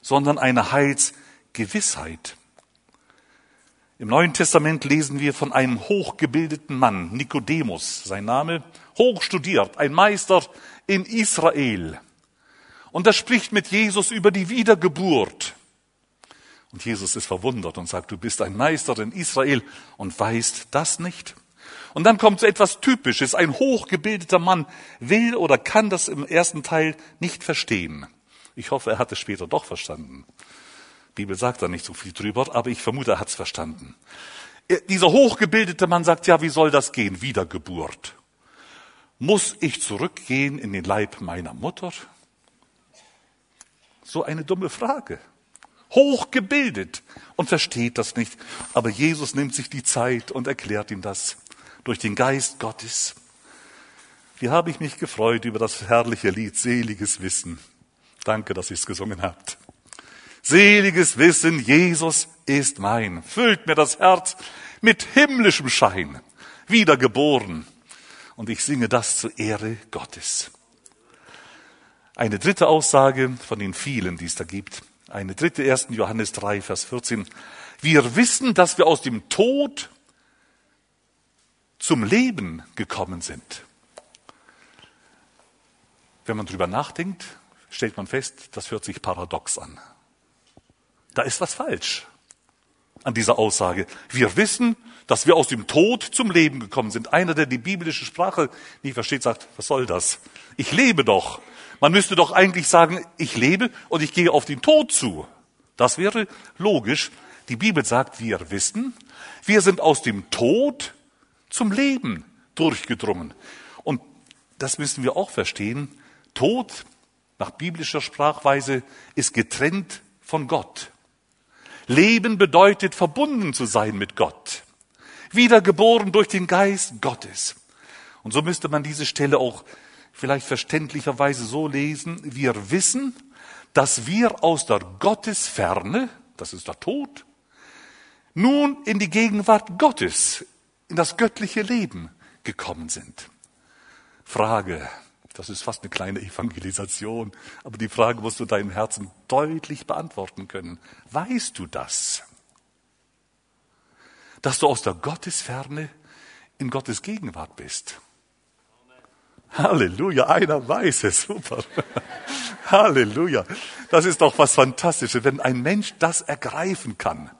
sondern eine Heilsgewissheit. Im Neuen Testament lesen wir von einem hochgebildeten Mann, Nikodemus, sein Name, hochstudiert, ein Meister in Israel. Und er spricht mit Jesus über die Wiedergeburt. Und Jesus ist verwundert und sagt, du bist ein Meister in Israel und weißt das nicht. Und dann kommt so etwas Typisches. Ein hochgebildeter Mann will oder kann das im ersten Teil nicht verstehen. Ich hoffe, er hat es später doch verstanden. Die Bibel sagt da nicht so viel drüber, aber ich vermute, er hat es verstanden. Dieser hochgebildete Mann sagt, ja, wie soll das gehen? Wiedergeburt. Muss ich zurückgehen in den Leib meiner Mutter? So eine dumme Frage hochgebildet und versteht das nicht. Aber Jesus nimmt sich die Zeit und erklärt ihm das durch den Geist Gottes. Wie habe ich mich gefreut über das herrliche Lied Seliges Wissen. Danke, dass ihr es gesungen habt. Seliges Wissen, Jesus ist mein. Füllt mir das Herz mit himmlischem Schein. Wiedergeboren. Und ich singe das zur Ehre Gottes. Eine dritte Aussage von den vielen, die es da gibt. Eine dritte, 1. Johannes 3, Vers 14. Wir wissen, dass wir aus dem Tod zum Leben gekommen sind. Wenn man drüber nachdenkt, stellt man fest, das hört sich paradox an. Da ist was falsch an dieser Aussage. Wir wissen, dass wir aus dem Tod zum Leben gekommen sind. Einer, der die biblische Sprache nicht versteht, sagt, was soll das? Ich lebe doch. Man müsste doch eigentlich sagen, ich lebe und ich gehe auf den Tod zu. Das wäre logisch. Die Bibel sagt, wir wissen, wir sind aus dem Tod zum Leben durchgedrungen. Und das müssen wir auch verstehen. Tod nach biblischer Sprachweise ist getrennt von Gott. Leben bedeutet verbunden zu sein mit Gott. Wiedergeboren durch den Geist Gottes. Und so müsste man diese Stelle auch vielleicht verständlicherweise so lesen, wir wissen, dass wir aus der Gottesferne, das ist der Tod, nun in die Gegenwart Gottes, in das göttliche Leben gekommen sind. Frage, das ist fast eine kleine Evangelisation, aber die Frage musst du deinem Herzen deutlich beantworten können. Weißt du das? Dass du aus der Gottesferne in Gottes Gegenwart bist? Halleluja, einer weiß es, super. Halleluja. Das ist doch was Fantastisches, wenn ein Mensch das ergreifen kann.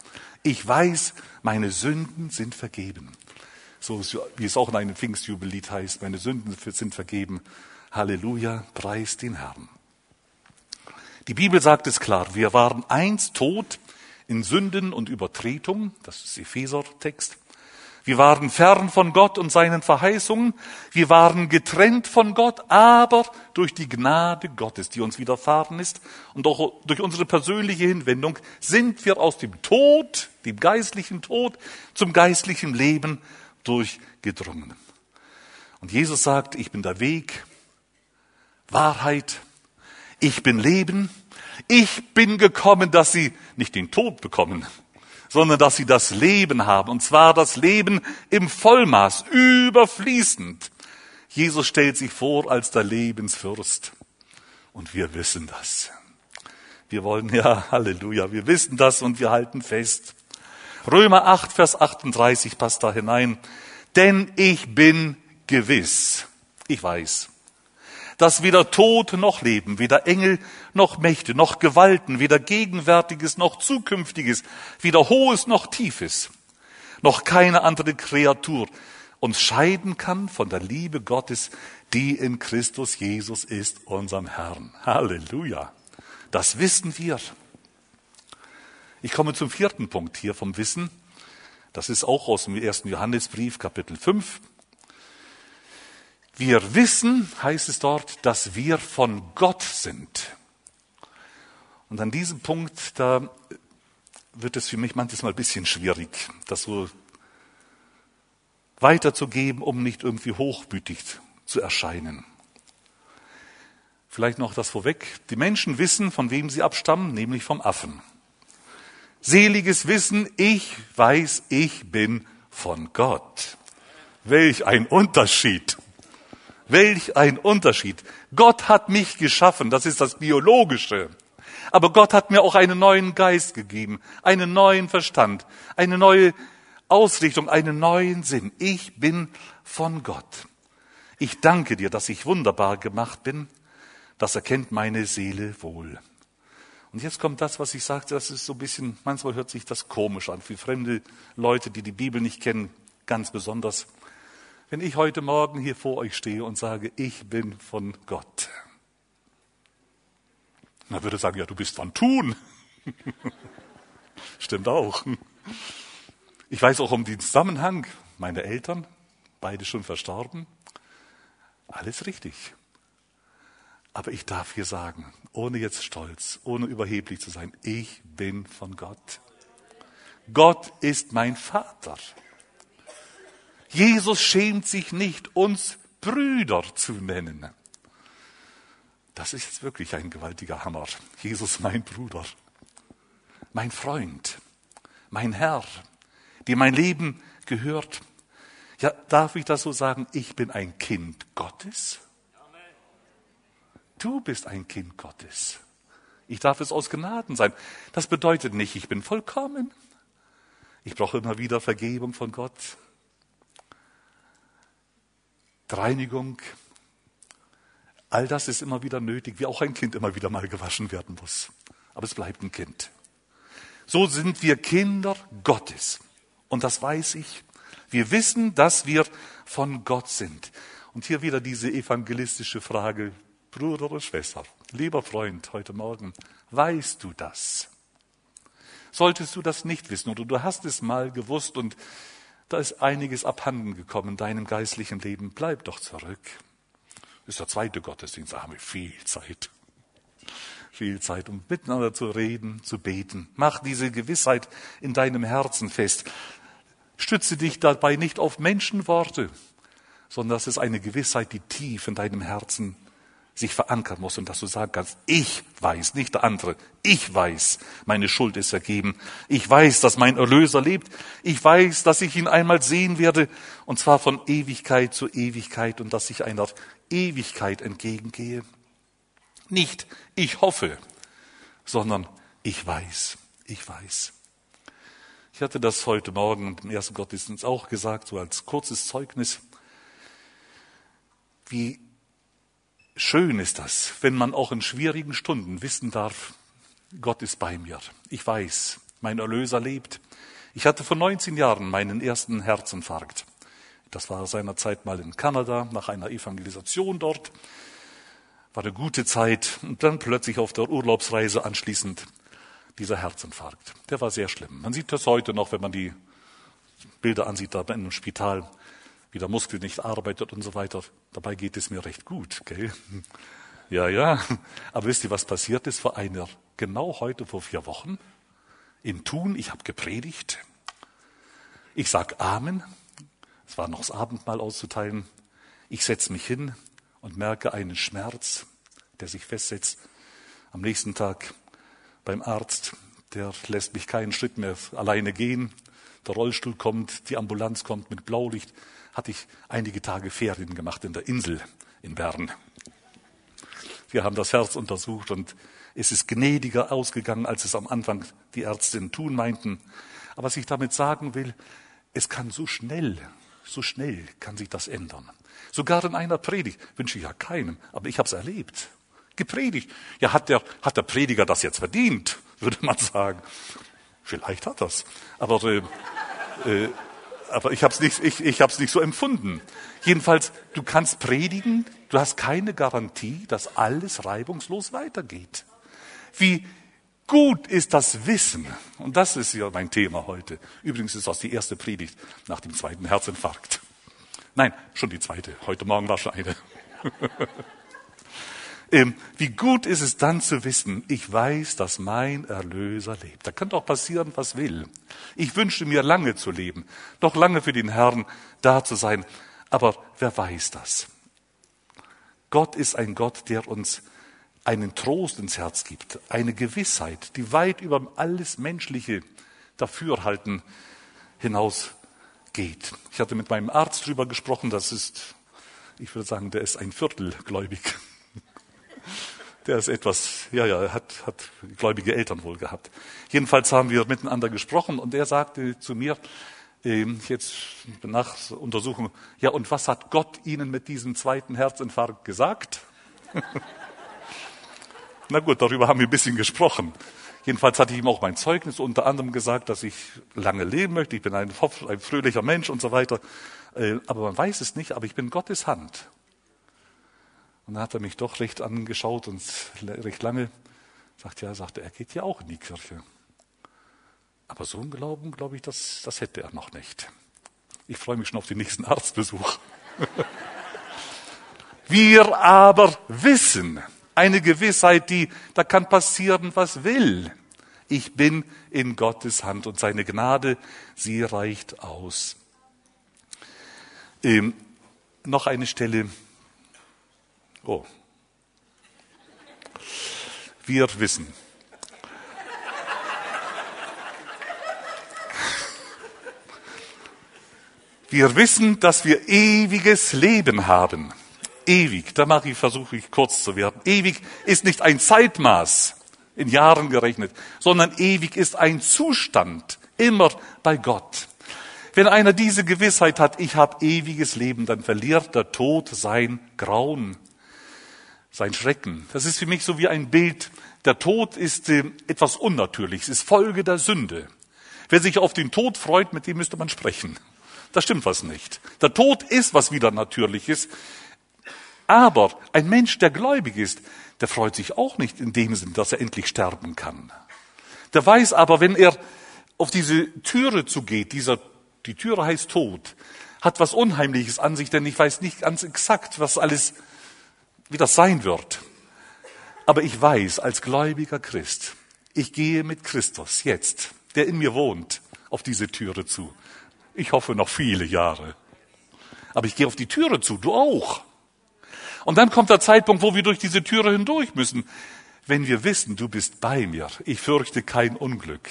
Ich weiß, meine Sünden sind vergeben. So wie es auch in einem Pfingstjubellied heißt, meine Sünden sind vergeben. Halleluja, preis den Herrn. Die Bibel sagt es klar, wir waren einst tot in Sünden und Übertretung, das ist Epheser-Text. Wir waren fern von Gott und seinen Verheißungen. Wir waren getrennt von Gott, aber durch die Gnade Gottes, die uns widerfahren ist und auch durch unsere persönliche Hinwendung sind wir aus dem Tod, dem geistlichen Tod, zum geistlichen Leben durchgedrungen. Und Jesus sagt, ich bin der Weg, Wahrheit, ich bin Leben, ich bin gekommen, dass sie nicht den Tod bekommen, sondern dass sie das Leben haben, und zwar das Leben im Vollmaß, überfließend. Jesus stellt sich vor als der Lebensfürst. Und wir wissen das. Wir wollen, ja, Halleluja, wir wissen das und wir halten fest. Römer 8, Vers 38 passt da hinein. Denn ich bin gewiss, ich weiß, dass weder Tod noch Leben, weder Engel noch Mächte, noch Gewalten, weder Gegenwärtiges noch Zukünftiges, weder Hohes noch Tiefes, noch keine andere Kreatur uns scheiden kann von der Liebe Gottes, die in Christus Jesus ist, unserem Herrn. Halleluja. Das wissen wir. Ich komme zum vierten Punkt hier vom Wissen. Das ist auch aus dem ersten Johannesbrief, Kapitel 5. Wir wissen, heißt es dort, dass wir von Gott sind. Und an diesem Punkt, da wird es für mich manchmal ein bisschen schwierig, das so weiterzugeben, um nicht irgendwie hochmütig zu erscheinen. Vielleicht noch das vorweg. Die Menschen wissen, von wem sie abstammen, nämlich vom Affen. Seliges Wissen, ich weiß, ich bin von Gott. Welch ein Unterschied. Welch ein Unterschied. Gott hat mich geschaffen, das ist das Biologische. Aber Gott hat mir auch einen neuen Geist gegeben, einen neuen Verstand, eine neue Ausrichtung, einen neuen Sinn. Ich bin von Gott. Ich danke dir, dass ich wunderbar gemacht bin. Das erkennt meine Seele wohl. Und jetzt kommt das, was ich sagte, das ist so ein bisschen, manchmal hört sich das komisch an, für fremde Leute, die die Bibel nicht kennen, ganz besonders. Wenn ich heute Morgen hier vor euch stehe und sage, ich bin von Gott, würde er sagen, ja, du bist von Tun. Stimmt auch. Ich weiß auch um den Zusammenhang. Meine Eltern, beide schon verstorben. Alles richtig. Aber ich darf hier sagen, ohne jetzt stolz, ohne überheblich zu sein, ich bin von Gott. Gott ist mein Vater. Jesus schämt sich nicht, uns Brüder zu nennen. Das ist jetzt wirklich ein gewaltiger Hammer. Jesus, mein Bruder, mein Freund, mein Herr, dem mein Leben gehört. Ja, darf ich das so sagen? Ich bin ein Kind Gottes. Du bist ein Kind Gottes. Ich darf es aus Gnaden sein. Das bedeutet nicht, ich bin vollkommen. Ich brauche immer wieder Vergebung von Gott. Reinigung. All das ist immer wieder nötig, wie auch ein Kind immer wieder mal gewaschen werden muss. Aber es bleibt ein Kind. So sind wir Kinder Gottes. Und das weiß ich. Wir wissen, dass wir von Gott sind. Und hier wieder diese evangelistische Frage, Bruder oder Schwester, lieber Freund, heute Morgen, weißt du das? Solltest du das nicht wissen oder du hast es mal gewusst und da ist einiges abhanden gekommen in deinem geistlichen Leben, bleib doch zurück. Ist der zweite Gottesdienst, da haben wir viel Zeit. Viel Zeit, um miteinander zu reden, zu beten. Mach diese Gewissheit in deinem Herzen fest. Stütze dich dabei nicht auf Menschenworte, sondern das ist eine Gewissheit, die tief in deinem Herzen sich verankern muss und dass du sagen kannst, ich weiß, nicht der andere, ich weiß, meine Schuld ist ergeben, ich weiß, dass mein Erlöser lebt, ich weiß, dass ich ihn einmal sehen werde, und zwar von Ewigkeit zu Ewigkeit und dass ich einer Ewigkeit entgegengehe. Nicht ich hoffe, sondern ich weiß, ich weiß. Ich hatte das heute Morgen im ersten Gottesdienst auch gesagt, so als kurzes Zeugnis, wie Schön ist das, wenn man auch in schwierigen Stunden wissen darf, Gott ist bei mir. Ich weiß, mein Erlöser lebt. Ich hatte vor 19 Jahren meinen ersten Herzinfarkt. Das war seinerzeit mal in Kanada, nach einer Evangelisation dort. War eine gute Zeit und dann plötzlich auf der Urlaubsreise anschließend dieser Herzinfarkt. Der war sehr schlimm. Man sieht das heute noch, wenn man die Bilder ansieht, da in einem Spital wie der Muskel nicht arbeitet und so weiter. Dabei geht es mir recht gut, gell? Ja, ja. Aber wisst ihr, was passiert ist vor einer, genau heute vor vier Wochen? In Thun, ich habe gepredigt. Ich sag Amen. Es war noch das Abendmahl auszuteilen. Ich setze mich hin und merke einen Schmerz, der sich festsetzt. Am nächsten Tag beim Arzt, der lässt mich keinen Schritt mehr alleine gehen. Der Rollstuhl kommt, die Ambulanz kommt mit Blaulicht hatte ich einige Tage Ferien gemacht in der Insel in Bern. Wir haben das Herz untersucht und es ist gnädiger ausgegangen, als es am Anfang die Ärztinnen tun meinten. Aber was ich damit sagen will, es kann so schnell so schnell kann sich das ändern. Sogar in einer Predigt wünsche ich ja keinem, aber ich habe es erlebt. Gepredigt. Ja, hat der, hat der Prediger das jetzt verdient, würde man sagen. Vielleicht hat das. Aber, äh, äh, aber ich habe es nicht, ich, ich hab's nicht so empfunden. Jedenfalls, du kannst predigen, du hast keine Garantie, dass alles reibungslos weitergeht. Wie gut ist das Wissen? Und das ist ja mein Thema heute. Übrigens ist das die erste Predigt nach dem zweiten Herzinfarkt. Nein, schon die zweite. Heute Morgen war schon eine. Ähm, wie gut ist es dann zu wissen, ich weiß, dass mein Erlöser lebt. Da kann doch passieren, was will. Ich wünschte mir lange zu leben, doch lange für den Herrn da zu sein. Aber wer weiß das? Gott ist ein Gott, der uns einen Trost ins Herz gibt, eine Gewissheit, die weit über alles menschliche Dafürhalten hinausgeht. Ich hatte mit meinem Arzt drüber gesprochen, das ist, ich würde sagen, der ist ein Viertel gläubig. Der ist etwas, ja, ja, hat, hat gläubige Eltern wohl gehabt. Jedenfalls haben wir miteinander gesprochen und er sagte zu mir, äh, jetzt nach Untersuchung, ja, und was hat Gott Ihnen mit diesem zweiten Herzinfarkt gesagt? Na gut, darüber haben wir ein bisschen gesprochen. Jedenfalls hatte ich ihm auch mein Zeugnis unter anderem gesagt, dass ich lange leben möchte. Ich bin ein, ein fröhlicher Mensch und so weiter. Äh, aber man weiß es nicht, aber ich bin Gottes Hand. Und dann hat er mich doch recht angeschaut und recht lange sagt, ja, sagte, er geht ja auch in die Kirche. Aber so ein Glauben, glaube ich, das, das hätte er noch nicht. Ich freue mich schon auf den nächsten Arztbesuch. Wir aber wissen, eine Gewissheit, die, da kann passieren, was will. Ich bin in Gottes Hand und seine Gnade, sie reicht aus. Ähm, noch eine Stelle, Oh. Wir wissen. Wir wissen, dass wir ewiges Leben haben. Ewig, da mache ich, versuche ich kurz zu werden. Ewig ist nicht ein Zeitmaß in Jahren gerechnet, sondern ewig ist ein Zustand, immer bei Gott. Wenn einer diese Gewissheit hat, ich habe ewiges Leben, dann verliert der Tod sein Grauen sein Schrecken. Das ist für mich so wie ein Bild. Der Tod ist äh, etwas Unnatürliches, ist Folge der Sünde. Wer sich auf den Tod freut, mit dem müsste man sprechen. Da stimmt was nicht. Der Tod ist was wieder Natürliches. Aber ein Mensch, der gläubig ist, der freut sich auch nicht in dem Sinn, dass er endlich sterben kann. Der weiß aber, wenn er auf diese Türe zugeht, dieser, die Türe heißt Tod, hat was Unheimliches an sich, denn ich weiß nicht ganz exakt, was alles wie das sein wird. Aber ich weiß als gläubiger Christ, ich gehe mit Christus jetzt, der in mir wohnt, auf diese Türe zu. Ich hoffe noch viele Jahre. Aber ich gehe auf die Türe zu, du auch. Und dann kommt der Zeitpunkt, wo wir durch diese Türe hindurch müssen. Wenn wir wissen, du bist bei mir, ich fürchte kein Unglück,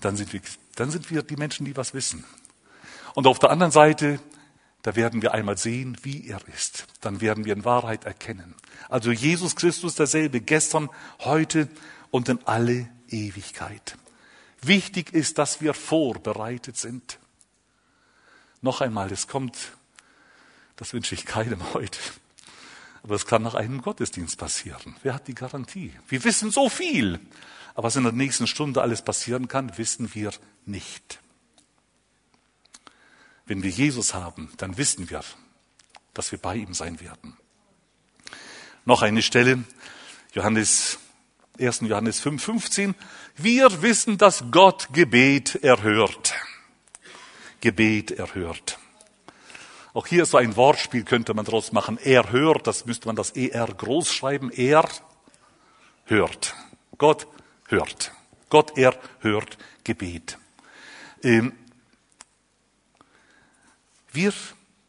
dann sind wir, dann sind wir die Menschen, die was wissen. Und auf der anderen Seite da werden wir einmal sehen, wie er ist. Dann werden wir in Wahrheit erkennen. Also Jesus Christus derselbe, gestern, heute und in alle Ewigkeit. Wichtig ist, dass wir vorbereitet sind. Noch einmal, es kommt, das wünsche ich keinem heute, aber es kann nach einem Gottesdienst passieren. Wer hat die Garantie? Wir wissen so viel, aber was in der nächsten Stunde alles passieren kann, wissen wir nicht. Wenn wir Jesus haben, dann wissen wir, dass wir bei ihm sein werden. Noch eine Stelle, Johannes, 1. Johannes 5, 15. Wir wissen, dass Gott Gebet erhört. Gebet erhört. Auch hier so ein Wortspiel könnte man daraus machen. Er hört, das müsste man das ER groß schreiben. Er hört. Gott hört. Gott erhört Gebet. Ähm, wir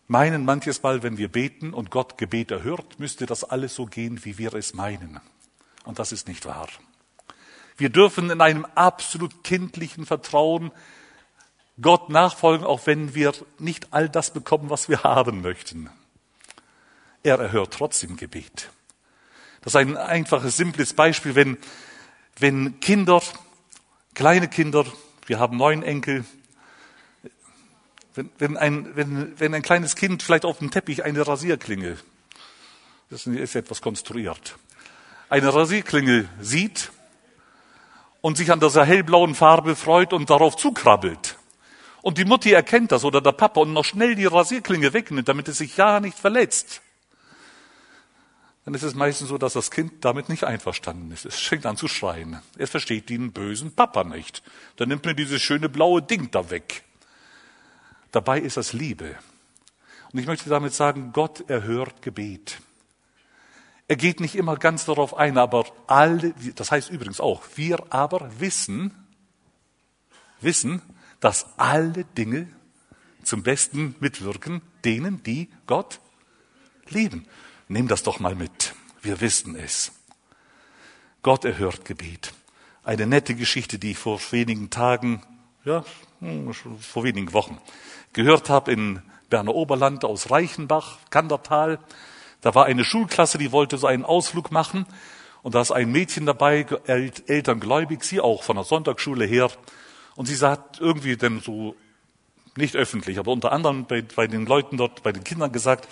meinen manches Mal, wenn wir beten und Gott Gebet erhört, müsste das alles so gehen, wie wir es meinen. Und das ist nicht wahr. Wir dürfen in einem absolut kindlichen Vertrauen Gott nachfolgen, auch wenn wir nicht all das bekommen, was wir haben möchten. Er erhört trotzdem Gebet. Das ist ein einfaches, simples Beispiel, wenn, wenn Kinder, kleine Kinder, wir haben neun Enkel, Wenn, wenn, ein, wenn, wenn ein kleines Kind vielleicht auf dem Teppich eine Rasierklinge, das ist etwas konstruiert, eine Rasierklinge sieht und sich an dieser hellblauen Farbe freut und darauf zukrabbelt. Und die Mutti erkennt das oder der Papa und noch schnell die Rasierklinge wegnimmt, damit es sich ja nicht verletzt. Dann ist es meistens so, dass das Kind damit nicht einverstanden ist. Es fängt an zu schreien. Es versteht den bösen Papa nicht. Dann nimmt mir dieses schöne blaue Ding da weg. Dabei ist das Liebe. Und ich möchte damit sagen, Gott erhört Gebet. Er geht nicht immer ganz darauf ein, aber alle, das heißt übrigens auch, wir aber wissen, wissen, dass alle Dinge zum Besten mitwirken, denen, die Gott lieben. Nimm das doch mal mit. Wir wissen es. Gott erhört Gebet. Eine nette Geschichte, die ich vor wenigen Tagen, ja, hm, vor wenigen Wochen gehört habe in Berner Oberland aus Reichenbach, Kandertal. Da war eine Schulklasse, die wollte so einen Ausflug machen. Und da ist ein Mädchen dabei, Eltern gläubig, sie auch von der Sonntagsschule her. Und sie sagt irgendwie denn so, nicht öffentlich, aber unter anderem bei, bei den Leuten dort, bei den Kindern gesagt,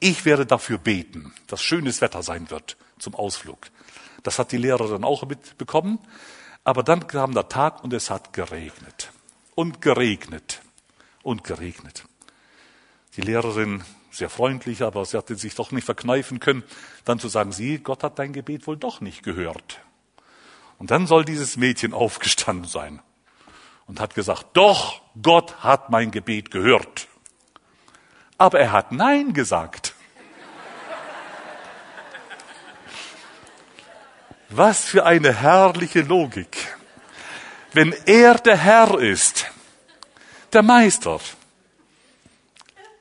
ich werde dafür beten, dass schönes Wetter sein wird zum Ausflug. Das hat die Lehrerin auch mitbekommen. Aber dann kam der Tag und es hat geregnet. Und geregnet. Und geregnet. Die Lehrerin sehr freundlich, aber sie hatte sich doch nicht verkneifen können, dann zu sagen, sie, Gott hat dein Gebet wohl doch nicht gehört. Und dann soll dieses Mädchen aufgestanden sein und hat gesagt, doch, Gott hat mein Gebet gehört. Aber er hat Nein gesagt. Was für eine herrliche Logik. Wenn er der Herr ist, der Meister,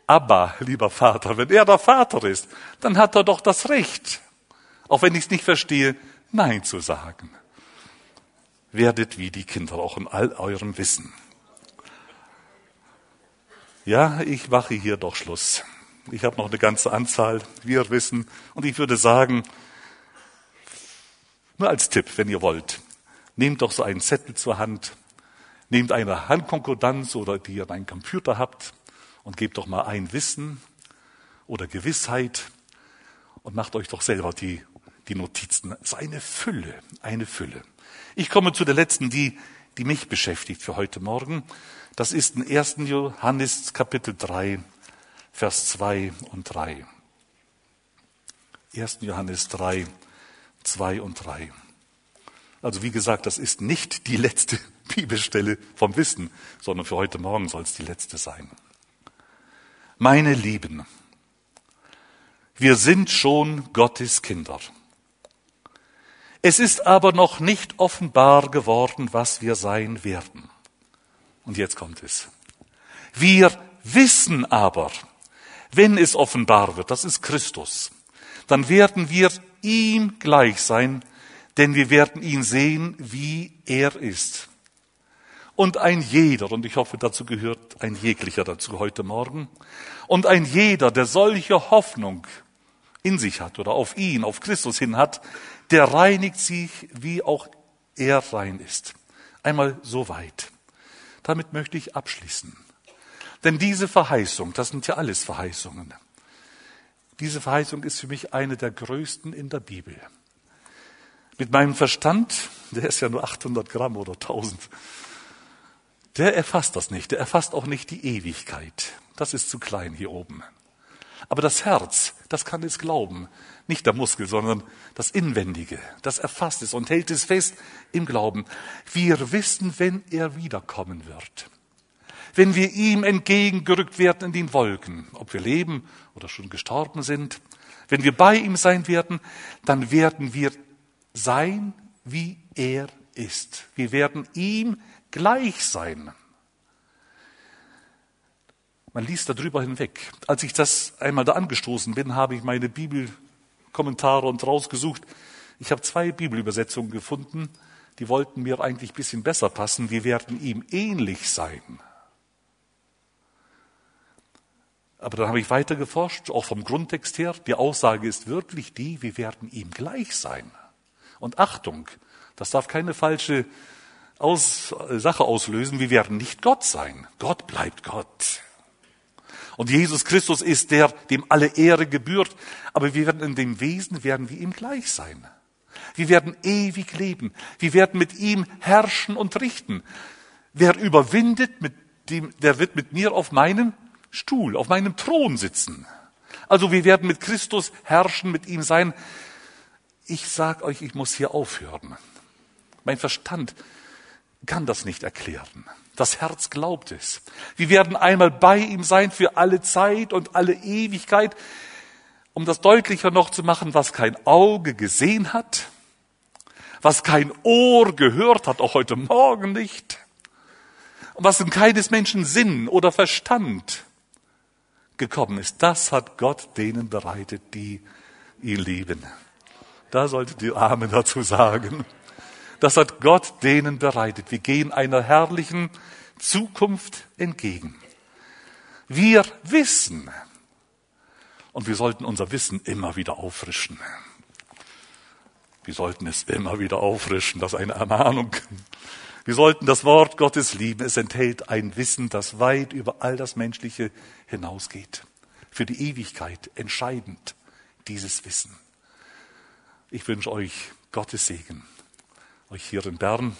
Abba, lieber Vater, wenn er der Vater ist, dann hat er doch das Recht, auch wenn ich es nicht verstehe, Nein zu sagen. Werdet wie die Kinder auch in all eurem Wissen. Ja, ich mache hier doch Schluss. Ich habe noch eine ganze Anzahl, wir wissen, und ich würde sagen, nur als Tipp, wenn ihr wollt, nehmt doch so einen Zettel zur Hand, nehmt eine Handkonkordanz oder die ihr einen Computer habt und gebt doch mal ein Wissen oder Gewissheit und macht euch doch selber die, die Notizen. Es ist eine Fülle, eine Fülle. Ich komme zu der letzten, die, die mich beschäftigt für heute Morgen. Das ist in 1. Johannes Kapitel 3, Vers 2 und 3. 1. Johannes 3, 2 und 3. Also wie gesagt, das ist nicht die letzte Bibelstelle vom Wissen, sondern für heute Morgen soll es die letzte sein. Meine Lieben, wir sind schon Gottes Kinder. Es ist aber noch nicht offenbar geworden, was wir sein werden. Und jetzt kommt es. Wir wissen aber, wenn es offenbar wird, das ist Christus, dann werden wir ihm gleich sein, denn wir werden ihn sehen, wie er ist. Und ein jeder, und ich hoffe, dazu gehört ein jeglicher dazu heute Morgen, und ein jeder, der solche Hoffnung in sich hat oder auf ihn, auf Christus hin hat, der reinigt sich, wie auch er rein ist. Einmal so weit. Damit möchte ich abschließen. Denn diese Verheißung, das sind ja alles Verheißungen, diese Verheißung ist für mich eine der größten in der Bibel. Mit meinem Verstand, der ist ja nur 800 Gramm oder 1000, der erfasst das nicht. Der erfasst auch nicht die Ewigkeit. Das ist zu klein hier oben. Aber das Herz, das kann es glauben. Nicht der Muskel, sondern das Inwendige. Das erfasst es und hält es fest im Glauben. Wir wissen, wenn er wiederkommen wird. Wenn wir ihm entgegengerückt werden in den Wolken, ob wir leben oder schon gestorben sind, wenn wir bei ihm sein werden, dann werden wir sein, wie er ist. Wir werden ihm gleich sein. Man liest darüber hinweg. Als ich das einmal da angestoßen bin, habe ich meine Bibelkommentare und rausgesucht. Ich habe zwei Bibelübersetzungen gefunden, die wollten mir eigentlich ein bisschen besser passen. Wir werden ihm ähnlich sein. Aber dann habe ich weiter geforscht, auch vom Grundtext her. Die Aussage ist wirklich die, wir werden ihm gleich sein. Und Achtung, das darf keine falsche aus, Sache auslösen, wir werden nicht Gott sein. Gott bleibt Gott. Und Jesus Christus ist der, dem alle Ehre gebührt. Aber wir werden in dem Wesen, werden wir ihm gleich sein. Wir werden ewig leben. Wir werden mit ihm herrschen und richten. Wer überwindet, mit dem, der wird mit mir auf meinem Stuhl, auf meinem Thron sitzen. Also wir werden mit Christus herrschen, mit ihm sein. Ich sag euch, ich muss hier aufhören. Mein Verstand kann das nicht erklären. Das Herz glaubt es. Wir werden einmal bei ihm sein für alle Zeit und alle Ewigkeit, um das deutlicher noch zu machen, was kein Auge gesehen hat, was kein Ohr gehört hat, auch heute Morgen nicht, und was in keines Menschen Sinn oder Verstand gekommen ist. Das hat Gott denen bereitet, die ihn lieben. Da solltet ihr Amen dazu sagen. Das hat Gott denen bereitet. Wir gehen einer herrlichen Zukunft entgegen. Wir wissen, und wir sollten unser Wissen immer wieder auffrischen. Wir sollten es immer wieder auffrischen, das ist eine Ermahnung. Wir sollten das Wort Gottes lieben. Es enthält ein Wissen, das weit über all das Menschliche hinausgeht. Für die Ewigkeit entscheidend dieses Wissen. Ich wünsche euch Gottes Segen euch hier in Bern.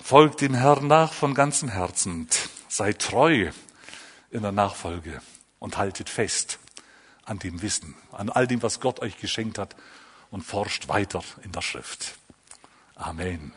Folgt dem Herrn nach von ganzem Herzen, seid treu in der Nachfolge und haltet fest an dem Wissen, an all dem, was Gott euch geschenkt hat und forscht weiter in der Schrift. Amen.